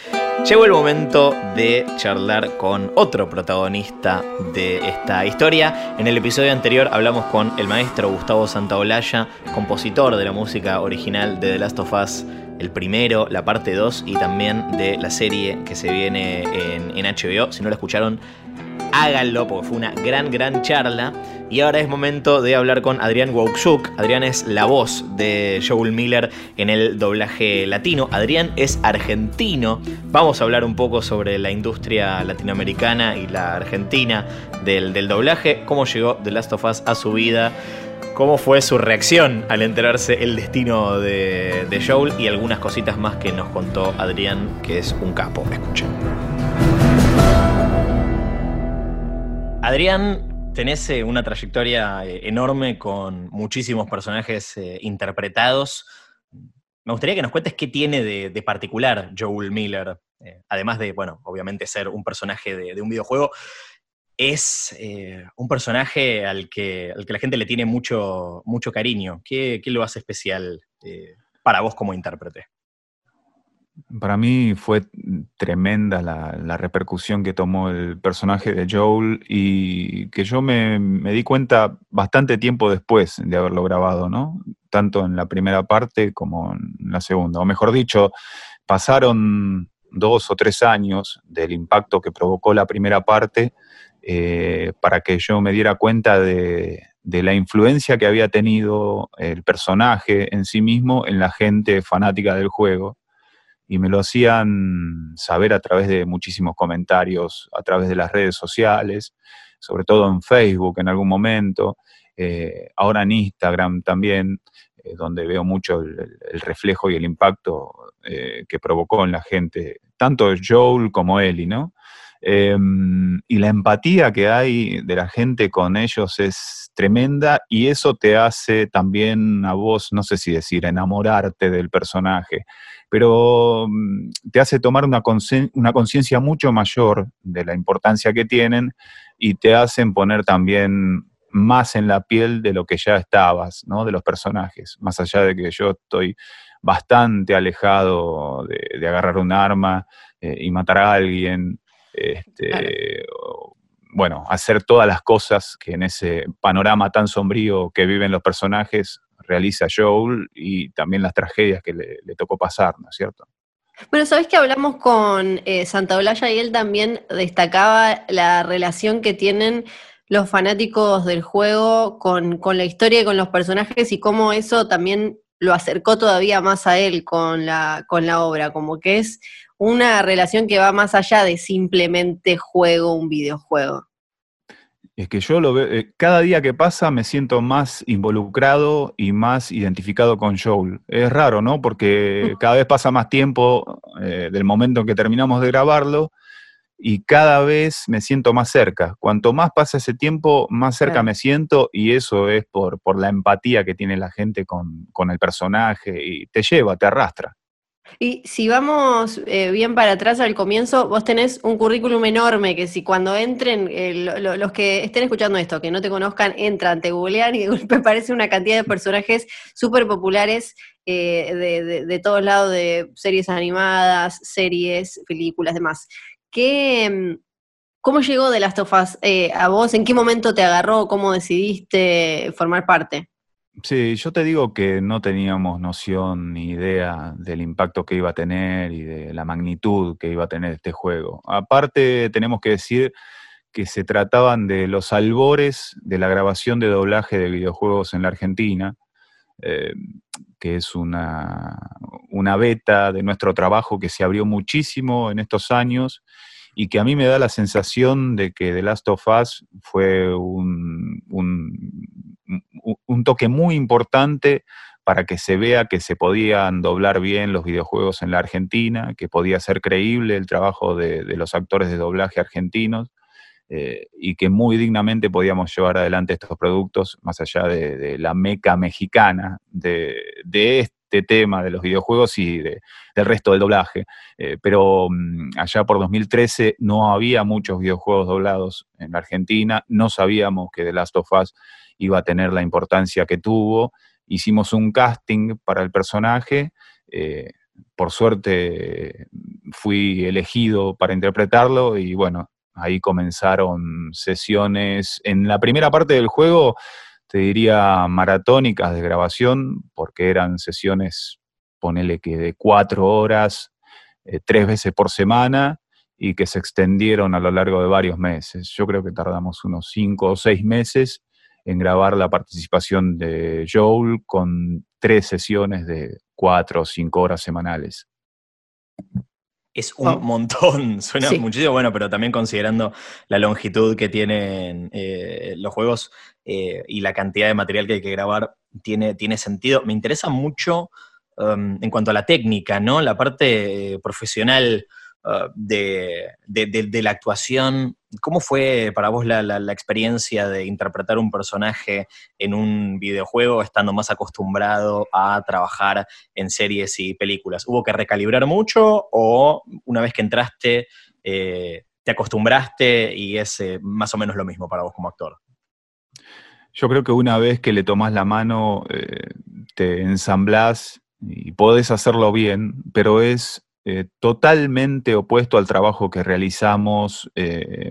llegó el momento de charlar con otro protagonista de esta historia. En el episodio anterior hablamos con el maestro Gustavo Santaolalla, compositor de la música original de The Last of Us el primero, la parte 2 y también de la serie que se viene en, HBO. Si no la escucharon, háganlo porque fue una gran, gran charla. Y ahora es momento de hablar con Adrián Wauchuk. Adrián es la voz de Joel Miller en el doblaje latino. Adrián es argentino. Vamos a hablar un poco sobre la industria latinoamericana y la argentina del, del doblaje, cómo llegó The Last of Us a su vida. Cómo fue su reacción al enterarse el destino de, de Joel y algunas cositas más que nos contó Adrián, que es un capo. Escuchen. Adrián, tenés eh, una trayectoria eh, enorme con muchísimos personajes eh, interpretados. Me gustaría que nos cuentes qué tiene de, particular Joel Miller, además de, bueno, obviamente ser un personaje de un videojuego, es eh, un personaje al que, al que la gente le tiene mucho, mucho cariño. ¿Qué, qué lo hace especial eh, para vos como intérprete? Para mí fue tremenda la, la repercusión que tomó el personaje de Joel y que yo me, me di cuenta bastante tiempo después de haberlo grabado, ¿no? Tanto en la primera parte como en la segunda. O mejor dicho, pasaron dos o tres años del impacto que provocó la primera parte eh, para que yo me diera cuenta de, la influencia que había tenido el personaje en sí mismo en la gente fanática del juego. Y me lo hacían saber a través de muchísimos comentarios, a través de las redes sociales, sobre todo en Facebook en algún momento, eh, ahora en Instagram también, eh, donde veo mucho el, el, reflejo y el impacto que provocó en la gente, tanto Joel como Ellie, ¿no? Eh, y la empatía que hay de la gente con ellos es tremenda y eso te hace también a vos, no sé si decir, enamorarte del personaje, pero mm, te hace tomar una conciencia mucho mayor de la importancia que tienen y te hacen poner también más en la piel de lo que ya estabas, ¿no? De los personajes, más allá de que yo estoy bastante alejado de, de agarrar un arma eh, y matar a alguien, este, claro. bueno, hacer todas las cosas que en ese panorama tan sombrío que viven los personajes realiza Joel y también las tragedias que le, le tocó pasar, ¿no es cierto? Bueno, sabes que hablamos con eh, Santa Olaya y él también destacaba la relación que tienen los fanáticos del juego con, con, la historia y con los personajes y cómo eso también lo acercó todavía más a él con la, con la obra, como que es una relación que va más allá de simplemente juego un videojuego. Es que yo lo veo, eh, cada día que pasa me siento más involucrado y más identificado con Joel. Es raro, ¿no? Porque cada vez pasa más tiempo eh, del momento en que terminamos de grabarlo y cada vez me siento más cerca. Cuanto más pasa ese tiempo, más cerca claro. me siento y eso es por, por la empatía que tiene la gente con, con el personaje y te lleva, te arrastra. Y si vamos eh, bien para atrás al comienzo, vos tenés un currículum enorme que si cuando entren, eh, lo, los que estén escuchando esto, que no te conozcan, entran, te googlean y de golpe aparece una cantidad de personajes súper populares eh, de, de, de, todos lados, de series animadas, series, películas, demás. ¿Qué, mm, ¿Cómo llegó of Us eh, a vos? ¿En qué momento te agarró? ¿Cómo decidiste formar parte? Sí, yo te digo que no teníamos noción ni idea del impacto que iba a tener y de la magnitud que iba a tener este juego. Aparte, tenemos que decir que se trataban de los albores de la grabación de doblaje de videojuegos en la Argentina, eh, que es una, una beta de nuestro trabajo que se abrió muchísimo en estos años y que a mí me da la sensación de que The Last of Us fue un, un, un toque muy importante para que se vea que se podían doblar bien los videojuegos en la Argentina, que podía ser creíble el trabajo de, los actores de doblaje argentinos eh, y que muy dignamente podíamos llevar adelante estos productos más allá de, de la meca mexicana de, de, este tema de los videojuegos y de, del resto del doblaje. Eh, pero um, allá por 2013 no había muchos videojuegos doblados en la Argentina, no sabíamos que The Last of Us iba a tener la importancia que tuvo. Hicimos un casting para el personaje. Eh, por suerte fui elegido para interpretarlo y bueno, ahí comenzaron sesiones. En la primera parte del juego, te diría maratónicas de grabación, porque eran sesiones, ponele que de cuatro horas, eh, tres veces por semana, y que se extendieron a lo largo de varios meses. Yo creo que tardamos unos cinco o seis meses en grabar la participación de Joel con tres sesiones de cuatro o cinco horas semanales. Es un montón, suena Sí. muchísimo, bueno, pero también considerando la longitud que tienen eh, los juegos eh, y la cantidad de material que hay que grabar, tiene, tiene sentido. Me interesa mucho um, en cuanto a la técnica, ¿no? La parte eh, profesional uh, de, de- la actuación. ¿Cómo fue para vos la, la- la experiencia de interpretar un personaje en un videojuego estando más acostumbrado a trabajar en series y películas? ¿Hubo que recalibrar mucho o una vez que entraste eh, te acostumbraste y es eh, más o menos lo mismo para vos como actor? Yo creo que una vez que le tomás la mano, eh, te ensamblás y podés hacerlo bien, pero es eh, totalmente opuesto al trabajo que realizamos eh,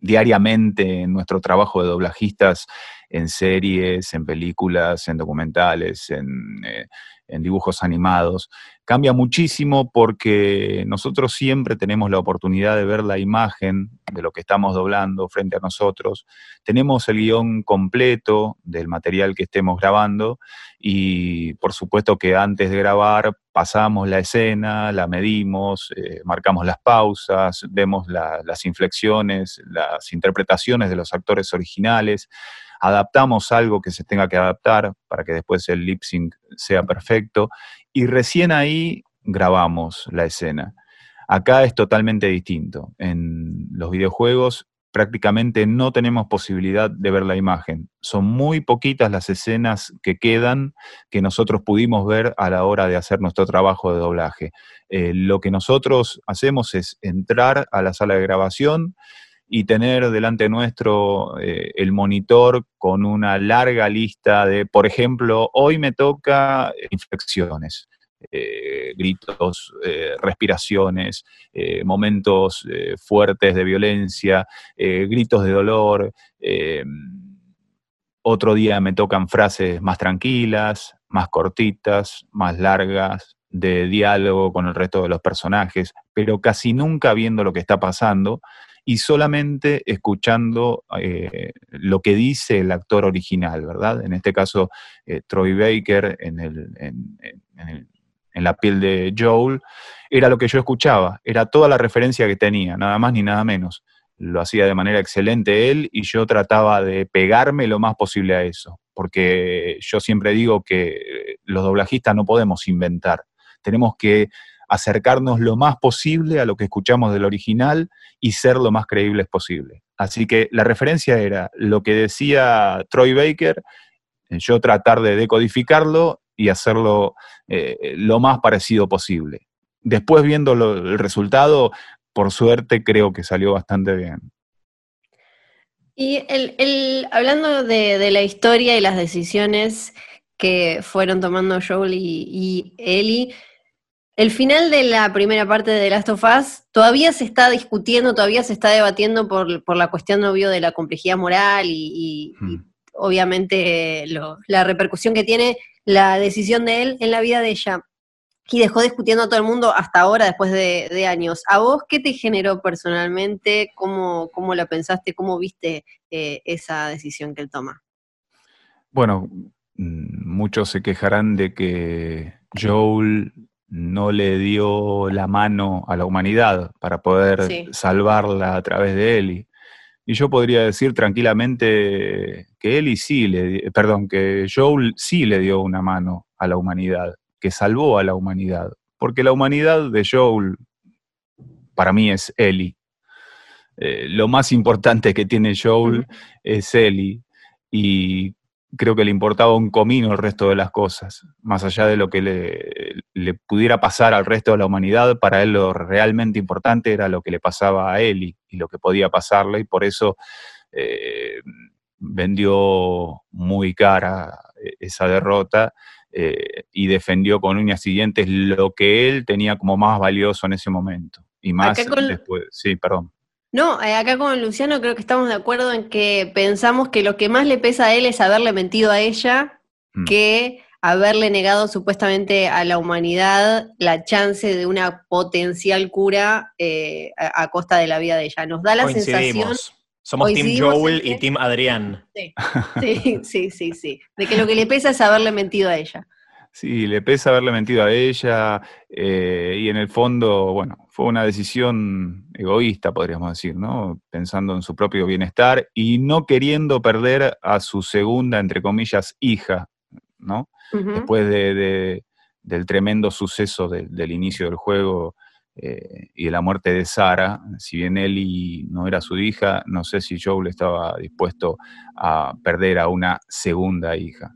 diariamente en nuestro trabajo de doblajistas en series, en películas, en documentales, en, eh, en dibujos animados. Cambia muchísimo porque nosotros siempre tenemos la oportunidad de ver la imagen de lo que estamos doblando frente a nosotros. Tenemos el guion completo del material que estemos grabando y por supuesto que antes de grabar pasamos la escena, la medimos, eh, marcamos las pausas, vemos la- las inflexiones, las interpretaciones de los actores originales, adaptamos algo que se tenga que adaptar para que después el lip sync sea perfecto y recién ahí grabamos la escena. Acá es totalmente distinto. En los videojuegos prácticamente no tenemos posibilidad de ver la imagen. Son muy poquitas las escenas que quedan que nosotros pudimos ver a la hora de hacer nuestro trabajo de doblaje. Eh, lo que nosotros hacemos es entrar a la sala de grabación y tener delante nuestro eh, el monitor con una larga lista de, por ejemplo, hoy me toca inflexiones, eh, gritos, eh, respiraciones, eh, momentos fuertes de violencia, gritos de dolor. otro día me tocan frases más tranquilas, más cortitas, más largas, de diálogo con el resto de los personajes, pero casi nunca viendo lo que está pasando y solamente escuchando eh, lo que dice el actor original, ¿verdad? En este caso, eh, Troy Baker en, el, en, la piel de Joel, era lo que yo escuchaba, era toda la referencia que tenía, nada más ni nada menos. Lo hacía de manera excelente él y yo trataba de pegarme lo más posible a eso, porque yo siempre digo que los doblajistas no podemos inventar, tenemos que acercarnos lo más posible a lo que escuchamos del original y ser lo más creíbles posible. Así que la referencia era lo que decía Troy Baker, eh, yo tratar de decodificarlo y hacerlo eh, lo más parecido posible. Después viendo el resultado, por suerte creo que salió bastante bien. Y el, hablando de, de la historia y las decisiones que fueron tomando Joel y, y Ellie, el final de la primera parte de Last of Us todavía se está discutiendo, todavía se está debatiendo por, por la cuestión, obvio, de la complejidad moral y, y- y obviamente lo- la repercusión que tiene la decisión de él en la vida de ella. Y dejó discutiendo a todo el mundo hasta ahora, después de, de años. ¿A vos qué te generó personalmente? ¿Cómo, cómo la pensaste? ¿Cómo viste eh, esa decisión que él toma? Bueno, mm, muchos se quejarán de que Joel no le dio la mano a la humanidad para poder Sí. salvarla a través de Ellie. Y yo podría decir tranquilamente que Ellie sí le, perdón, que Joel sí le dio una mano a la humanidad, que salvó a la humanidad. Porque la humanidad de Joel, para mí, es Ellie. Eh, lo más importante que tiene Joel es Ellie. Y creo que le importaba un comino el resto de las cosas. Más allá de lo que le, le pudiera pasar al resto de la humanidad, para él lo realmente importante era lo que le pasaba a Ellie y lo que podía pasarle. Y por eso eh, vendió muy cara eh, esa derrota eh, y defendió con uñas siguientes lo que él tenía como más valioso en ese momento. Y más con- después, sí, perdón. No, eh, acá con Luciano creo que estamos de acuerdo en que pensamos que lo que más le pesa a él es haberle mentido a ella Mm. que haberle negado supuestamente a la humanidad la chance de una potencial cura eh, a, a costa de la vida de ella. Nos da la sensación... Somos Team Joel y Team Adrián. Sí, sí, sí, sí, sí, de que lo que le pesa es haberle mentido a ella. Sí, le pesa haberle mentido a ella eh, y en el fondo, bueno, fue una decisión egoísta, podríamos decir, ¿no? Pensando en su propio bienestar y no queriendo perder a su segunda, entre comillas, hija, ¿no? Después de, del tremendo suceso del inicio del juego eh, y de la muerte de Sara, si bien Ellie no era su hija, no sé si Joel estaba dispuesto a perder a una segunda hija.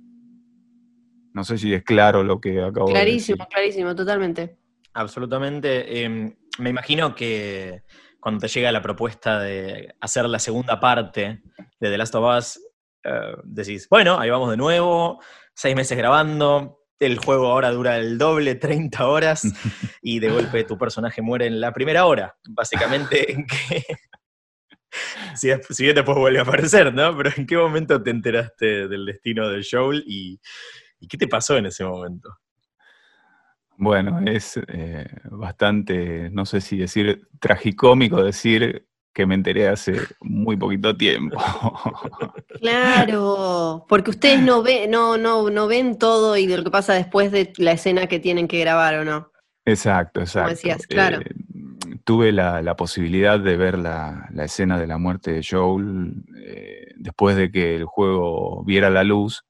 No sé si es claro lo que acabo de decir. Clarísimo, clarísimo, totalmente. Absolutamente. Em, me imagino que cuando te llega la propuesta de hacer la segunda parte de The Last of Us, eh, decís, bueno, ahí vamos de nuevo, seis meses grabando, el juego ahora dura el doble, 30 horas, y de golpe tu personaje muere en la primera hora. Básicamente, en que... si, bien después vuelve a aparecer, ¿no? Pero ¿en qué momento te enteraste del destino de Joel y, ¿Y qué te pasó en ese momento? Bueno, es eh, bastante, no sé si decir tragicómico decir que me enteré hace muy poquito tiempo. Claro, porque ustedes no, ve, no, no, no ven todo y de lo que pasa después de la escena que tienen que grabar, ¿o no? Exacto, exacto. Como decías, claro. Eh, tuve la, posibilidad de ver la, escena de la muerte de Joel eh, después de que el juego viera la luz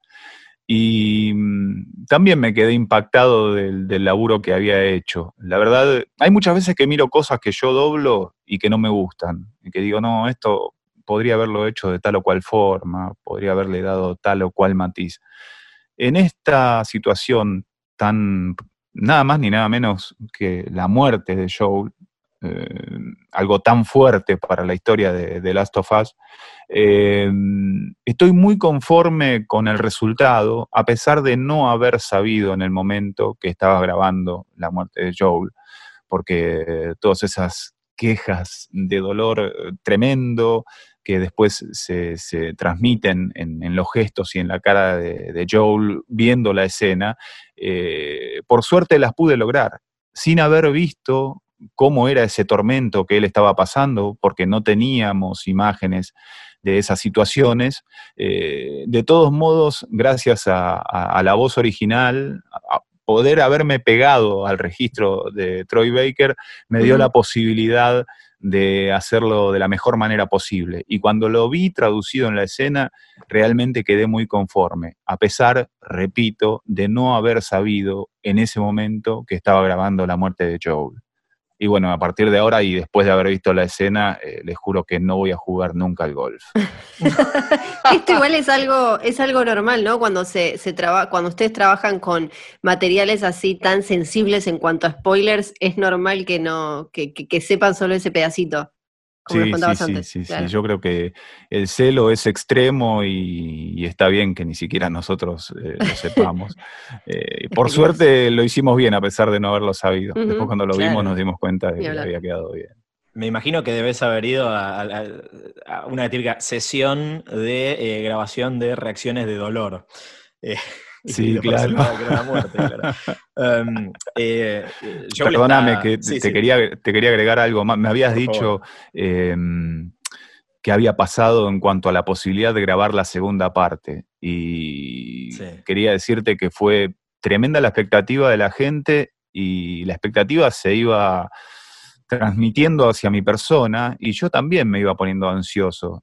y mm, también me quedé impactado del, laburo que había hecho. La verdad, hay muchas veces que miro cosas que yo doblo y que no me gustan. Y que digo, no, esto podría haberlo hecho de tal o cual forma, podría haberle dado tal o cual matiz. En esta situación tan, nada más ni nada menos que la muerte de Joel, eh, algo tan fuerte para la historia de, Last of Us, eh, estoy muy conforme con el resultado, a pesar de no haber sabido en el momento que estaba grabando la muerte de Joel, porque todas esas quejas de dolor eh, tremendo que después se, transmiten en, los gestos y en la cara de, Joel viendo la escena, por suerte las pude lograr, sin haber visto cómo era ese tormento que él estaba pasando, porque no teníamos imágenes de esas situaciones. Eh, de todos modos, gracias a, la voz original, a poder haberme pegado al registro de Troy Baker, me dio la posibilidad de hacerlo de la mejor manera posible. Y cuando lo vi traducido en la escena, realmente quedé muy conforme, a pesar, repito, de no haber sabido en ese momento que estaba grabando la muerte de Joel. Y bueno, a partir de ahora y después de haber visto la escena, eh, les juro que no voy a jugar nunca al golf. Esto igual es algo, es algo normal, ¿no? Cuando se, se cuando ustedes trabajan con materiales así tan sensibles en cuanto a spoilers, es normal que no, que, que sepan solo ese pedacito sí, sí, Sí, sí, yo creo que el celo es extremo y, está bien que ni siquiera nosotros eh, lo sepamos. Eh, por suerte lo hicimos bien a pesar de no haberlo sabido. Después cuando lo vimos nos dimos cuenta de que había quedado bien. Me imagino que debes haber ido a, una típica sesión de eh, grabación de reacciones de dolor. Sí, claro. Em, eh, Perdóname, que te, Quería, te quería agregar algo más. Me habías dicho em, que había pasado en cuanto a la posibilidad de grabar la segunda parte. Y quería decirte que fue tremenda la expectativa de la gente y la expectativa se iba transmitiendo hacia mi persona y yo también me iba poniendo ansioso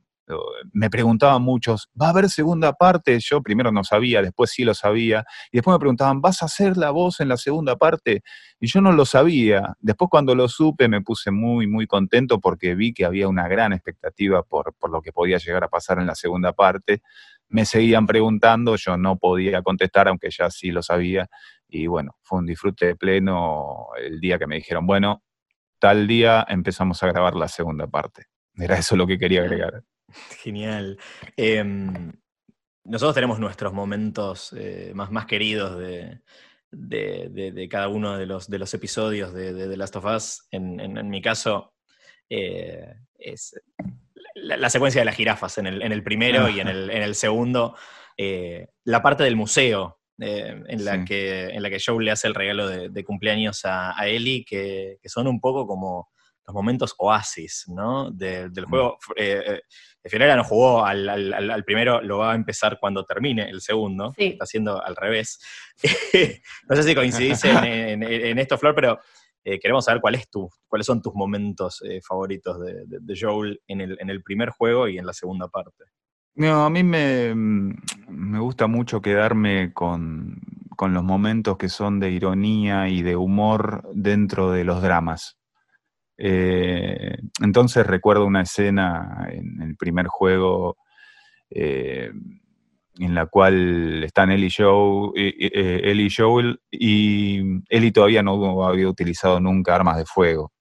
me preguntaban muchos, ¿va a haber segunda parte? Yo primero no sabía, después sí lo sabía, y después me preguntaban, ¿vas a hacer la voz en la segunda parte? Y yo no lo sabía. Después cuando lo supe me puse muy, muy contento porque vi que había una gran expectativa por, por lo que podía llegar a pasar en la segunda parte. Me seguían preguntando, yo no podía contestar, aunque ya sí lo sabía. Y bueno, fue un disfrute pleno el día que me dijeron, bueno, tal día empezamos a grabar la segunda parte. Era eso lo que quería agregar. Genial. Em, nosotros tenemos nuestros momentos eh, más, más queridos de, de, cada uno de los, de los episodios de, The Last of Us. En, mi caso, eh, es la, secuencia de las jirafas en el, en el primero y en el, en el segundo. Eh, la parte del museo, en, la que, en la que Joe le hace el regalo de, cumpleaños a, a Ellie, que, que, son un poco como los momentos oasis, ¿no? De- del juego. Eh, eh, Fiorella no jugó al, al- primero, lo va a empezar cuando termine el segundo. Está haciendo al revés. no sé si coincidís en, en- en esto, Flor, pero eh, queremos saber cuál es tu, cuáles son tus momentos eh, favoritos de, de- de Joel en el, en el primer juego y en la segunda parte. No, a mí me, me gusta mucho quedarme con, con los momentos que son de ironía y de humor dentro de los dramas. Eh, entonces recuerdo una escena en el primer juego eh, en la cual están eh, él y Joel y Ellie todavía no había utilizado nunca armas de fuego.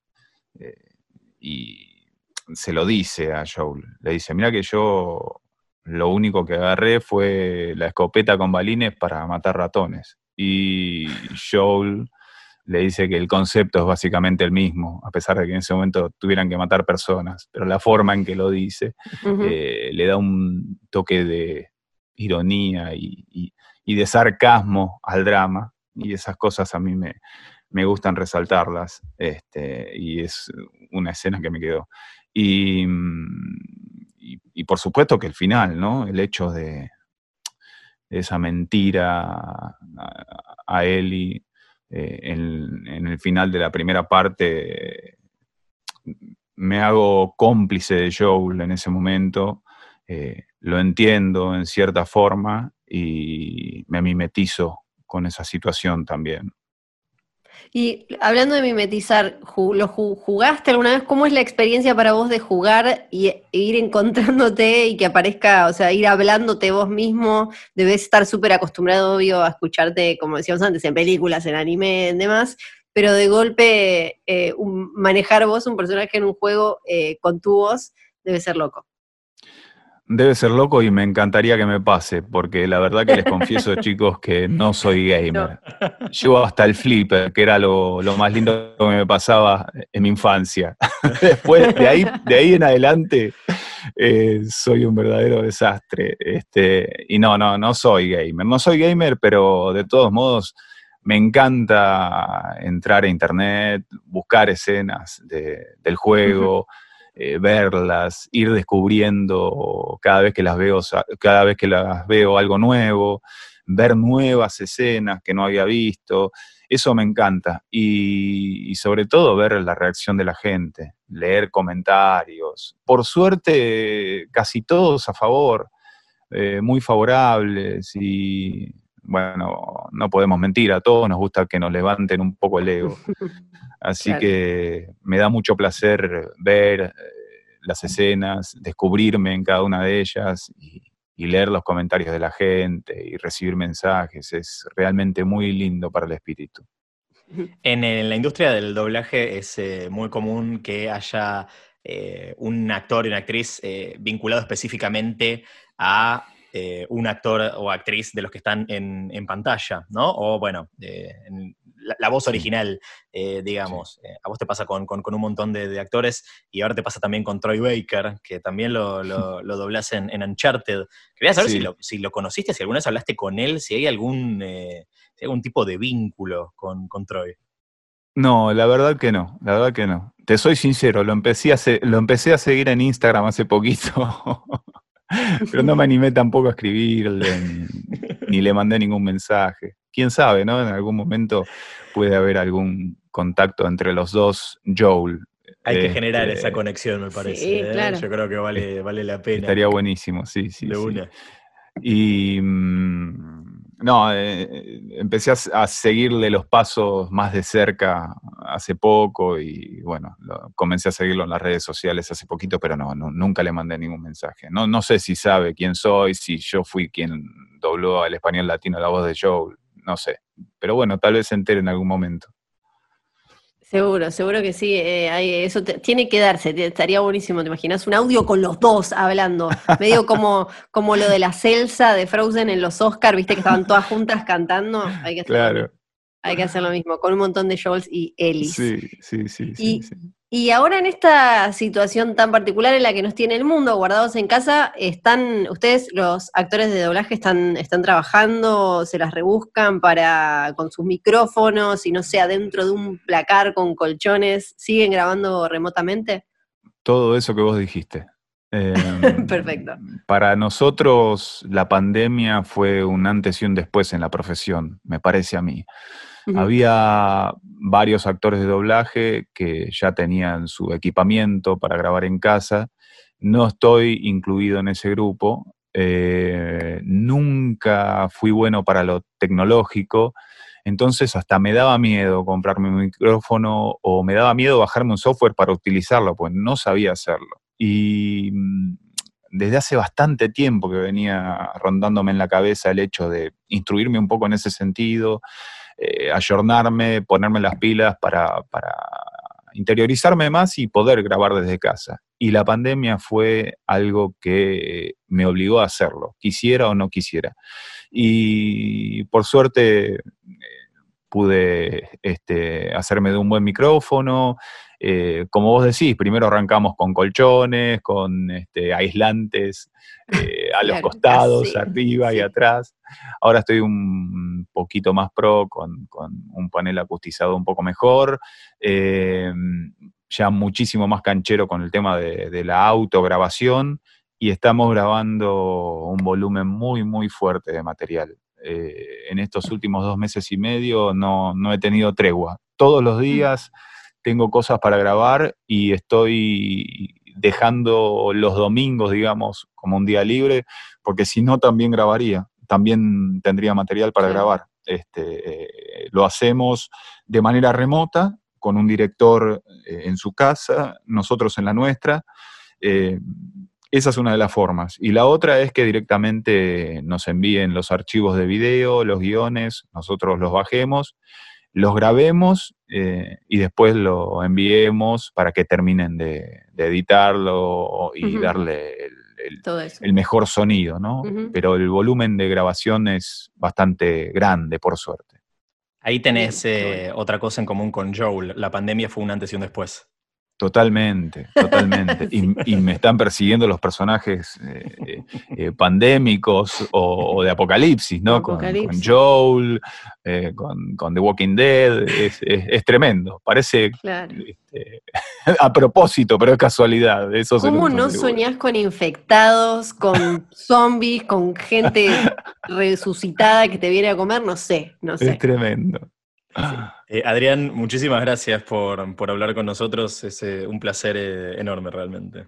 Y se lo dice a Joel. Le dice, mira que yo lo único que agarré fue la escopeta con balines para matar ratones. Y Joel le dice que el concepto es básicamente el mismo, a pesar de que en ese momento tuvieran que matar personas, pero la forma en que lo dice eh, le da un toque de ironía y, y- y de sarcasmo al drama, y esas cosas a mí me, me gustan resaltarlas, este, y es una escena que me quedó. Y, mm, y- por supuesto que el final, ¿no? El hecho de, de esa mentira a, a Ellie eh, en, el final de la primera parte, me hago cómplice de Joel en ese momento, eh, lo entiendo en cierta forma y me mimetizo con esa situación también. Y hablando de mimetizar, ¿lo ju- jugaste alguna vez? ¿Cómo es la experiencia para vos de jugar y e ir encontrándote y que aparezca, o sea, ir hablándote vos mismo? Debes estar súper acostumbrado, obvio, a escucharte, como decíamos antes, en películas, en anime, en demás, pero de golpe eh, un- manejar vos un personaje en un juego eh, con tu voz debe ser loco. Debe ser loco y me encantaría que me pase, porque la verdad que les confieso, chicos, que no soy gamer. Llevo hasta el flipper, que era lo, lo más lindo que me pasaba en mi infancia. Después, de ahí, de ahí en adelante, eh, soy un verdadero desastre. Este, y no, no, no soy gamer. No soy gamer, pero de todos modos me encanta entrar a internet, buscar escenas de- del juego, eh, verlas, ir descubriendo cada vez que las veo, cada vez que las veo algo nuevo, ver nuevas escenas que no había visto. Eso me encanta. Y, y sobre todo ver la reacción de la gente, leer comentarios. Por suerte, casi todos a favor, eh, muy favorables y bueno, no podemos mentir, a todos nos gusta que nos levanten un poco el ego. Así Claro. que me da mucho placer ver eh, las escenas, descubrirme en cada una de ellas y, y leer los comentarios de la gente y recibir mensajes. Es realmente muy lindo para el espíritu. En, la industria del doblaje es eh, muy común que haya eh, un actor y una actriz eh, vinculado específicamente a eh, un actor o actriz de los que están en, en pantalla, ¿no? O bueno, eh, en la, la voz original, eh, digamos. A vos te pasa con, con- con un montón de, de actores y ahora te pasa también con Troy Baker, que también lo, lo, lo doblás en, en Uncharted. Quería saber Sí. si, lo, si lo conociste, si alguna vez hablaste con él, si hay algún, si hay algún tipo de vínculo con, con Troy. No, la verdad que no, la verdad que no. Te soy sincero, lo empecé a, se- lo empecé a seguir en Instagram hace poquito, pero no me animé tampoco a escribirle, ni, ni le mandé ningún mensaje. Quién sabe, ¿no? En algún momento puede haber algún contacto entre los dos Joel. Hay que Este, generar esa conexión, me parece. Sí, ¿eh? claro. Yo creo que vale, vale la pena. Estaría buenísimo, sí, sí. De sí. una. Y mm, no, eh, empecé a, seguirle los pasos más de cerca hace poco y bueno, lo- comencé a seguirlo en las redes sociales hace poquito, pero no, no, nunca le mandé ningún mensaje. No, no sé si sabe quién soy, si yo fui quien dobló al español latino la voz de Joe, no sé. Pero bueno, tal vez se entere en algún momento. Seguro, seguro que sí. eh, hay- eso te- tiene que darse, te- estaría buenísimo. ¿Te imaginas un audio con los dos hablando? Medio como, como lo de la Celsa de Frozen en los Oscars, viste que estaban todas juntas cantando. Hay que hacer, Claro. hay que hacer lo mismo, con un montón de Joels y Ellis. Sí, sí, sí. sí, sí. Y ahora en esta situación tan particular en la que nos tiene el mundo, guardados en casa, están, ustedes, los actores de doblaje, están, están trabajando, se las rebuscan para con sus micrófonos y no sé, adentro de un placar con colchones, ¿siguen grabando remotamente? Todo eso que vos dijiste. Em, Perfecto. Para nosotros la pandemia fue un antes y un después en la profesión, me parece a mí. Había varios actores de doblaje que ya tenían su equipamiento para grabar en casa. No estoy incluido en ese grupo. Eh, nunca fui bueno para lo tecnológico. Entonces hasta me daba miedo comprarme un micrófono o me daba miedo bajarme un software para utilizarlo, pues no sabía hacerlo. Y mm, desde hace bastante tiempo que venía rondándome en la cabeza el hecho de instruirme un poco en ese sentido, eh, ayornarme, ponerme las pilas para, interiorizarme más y poder grabar desde casa. Y la pandemia fue algo que me obligó a hacerlo, quisiera o no quisiera. Y por suerte eh, pude este, hacerme de un buen micrófono. Eh, como vos decís, primero arrancamos con colchones, con este, aislantes eh, a los costados, arriba y atrás. Ahora estoy un poquito más pro con, un panel acustizado un poco mejor. Eh, ya muchísimo más canchero con el tema de, de la autograbación y estamos grabando un volumen muy, muy fuerte de material. Eh, en estos últimos dos meses y medio no, he tenido tregua. Todos los mm. días tengo cosas para grabar y estoy dejando los domingos, digamos, como un día libre, porque si no también grabaría, también tendría material para grabar. Este, eh, lo hacemos de manera remota, con un director eh, en su casa, nosotros en la nuestra. Esa es una de las formas. Y la otra es que directamente nos envíen los archivos de video, los guiones, nosotros los bajemos, los grabemos eh, y después lo enviemos para que terminen de, editarlo y darle el, mejor sonido, ¿no? Pero el volumen de grabación es bastante grande, por suerte. Ahí tenés eh, otra cosa en común con Joel. La pandemia fue un antes y un después. Totalmente, totalmente. y, me están persiguiendo los personajes eh, eh, eh, pandémicos o, de apocalipsis, ¿no? Con, Joel, con, The Walking Dead, es, tremendo. Parece este, a propósito, pero es casualidad. Eso ¿Cómo no soñás con infectados, con zombies, con gente resucitada que te viene a comer? No sé, no sé. Es tremendo. Eh, Adrián, muchísimas gracias por, hablar con nosotros. Es eh, un placer eh, enorme realmente.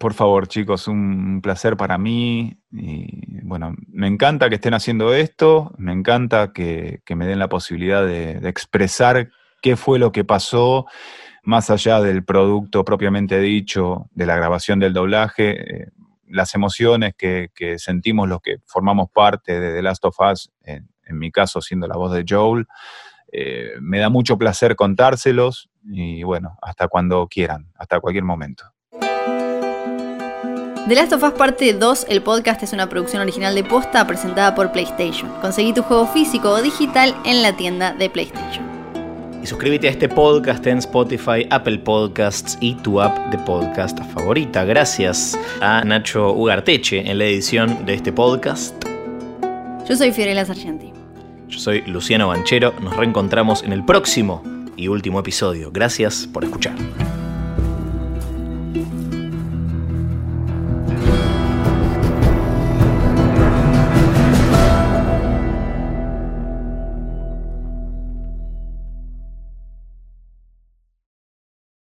Por favor, chicos, un placer para mí. Y bueno, me encanta que estén haciendo esto, me encanta que, me den la posibilidad de, expresar qué fue lo que pasó, más allá del producto propiamente dicho, de la grabación del doblaje, las emociones que, sentimos los que formamos parte de The Last of Us, en mi caso siendo la voz de Joel. Eh, me da mucho placer contárselos y bueno, hasta cuando quieran, hasta cualquier momento. The Last of Us Parte 2, el podcast es una producción original de Posta presentada por PlayStation. Conseguí tu juego físico o digital en la tienda de PlayStation. Y suscríbete a este podcast en Spotify, Apple Podcasts y tu app de podcast favorita. Gracias a Nacho Ugarteche en la edición de este podcast. Yo soy Fiorella Sargenti. Yo soy Luciano Banchero. Nos reencontramos en el próximo y último episodio. Gracias por escuchar.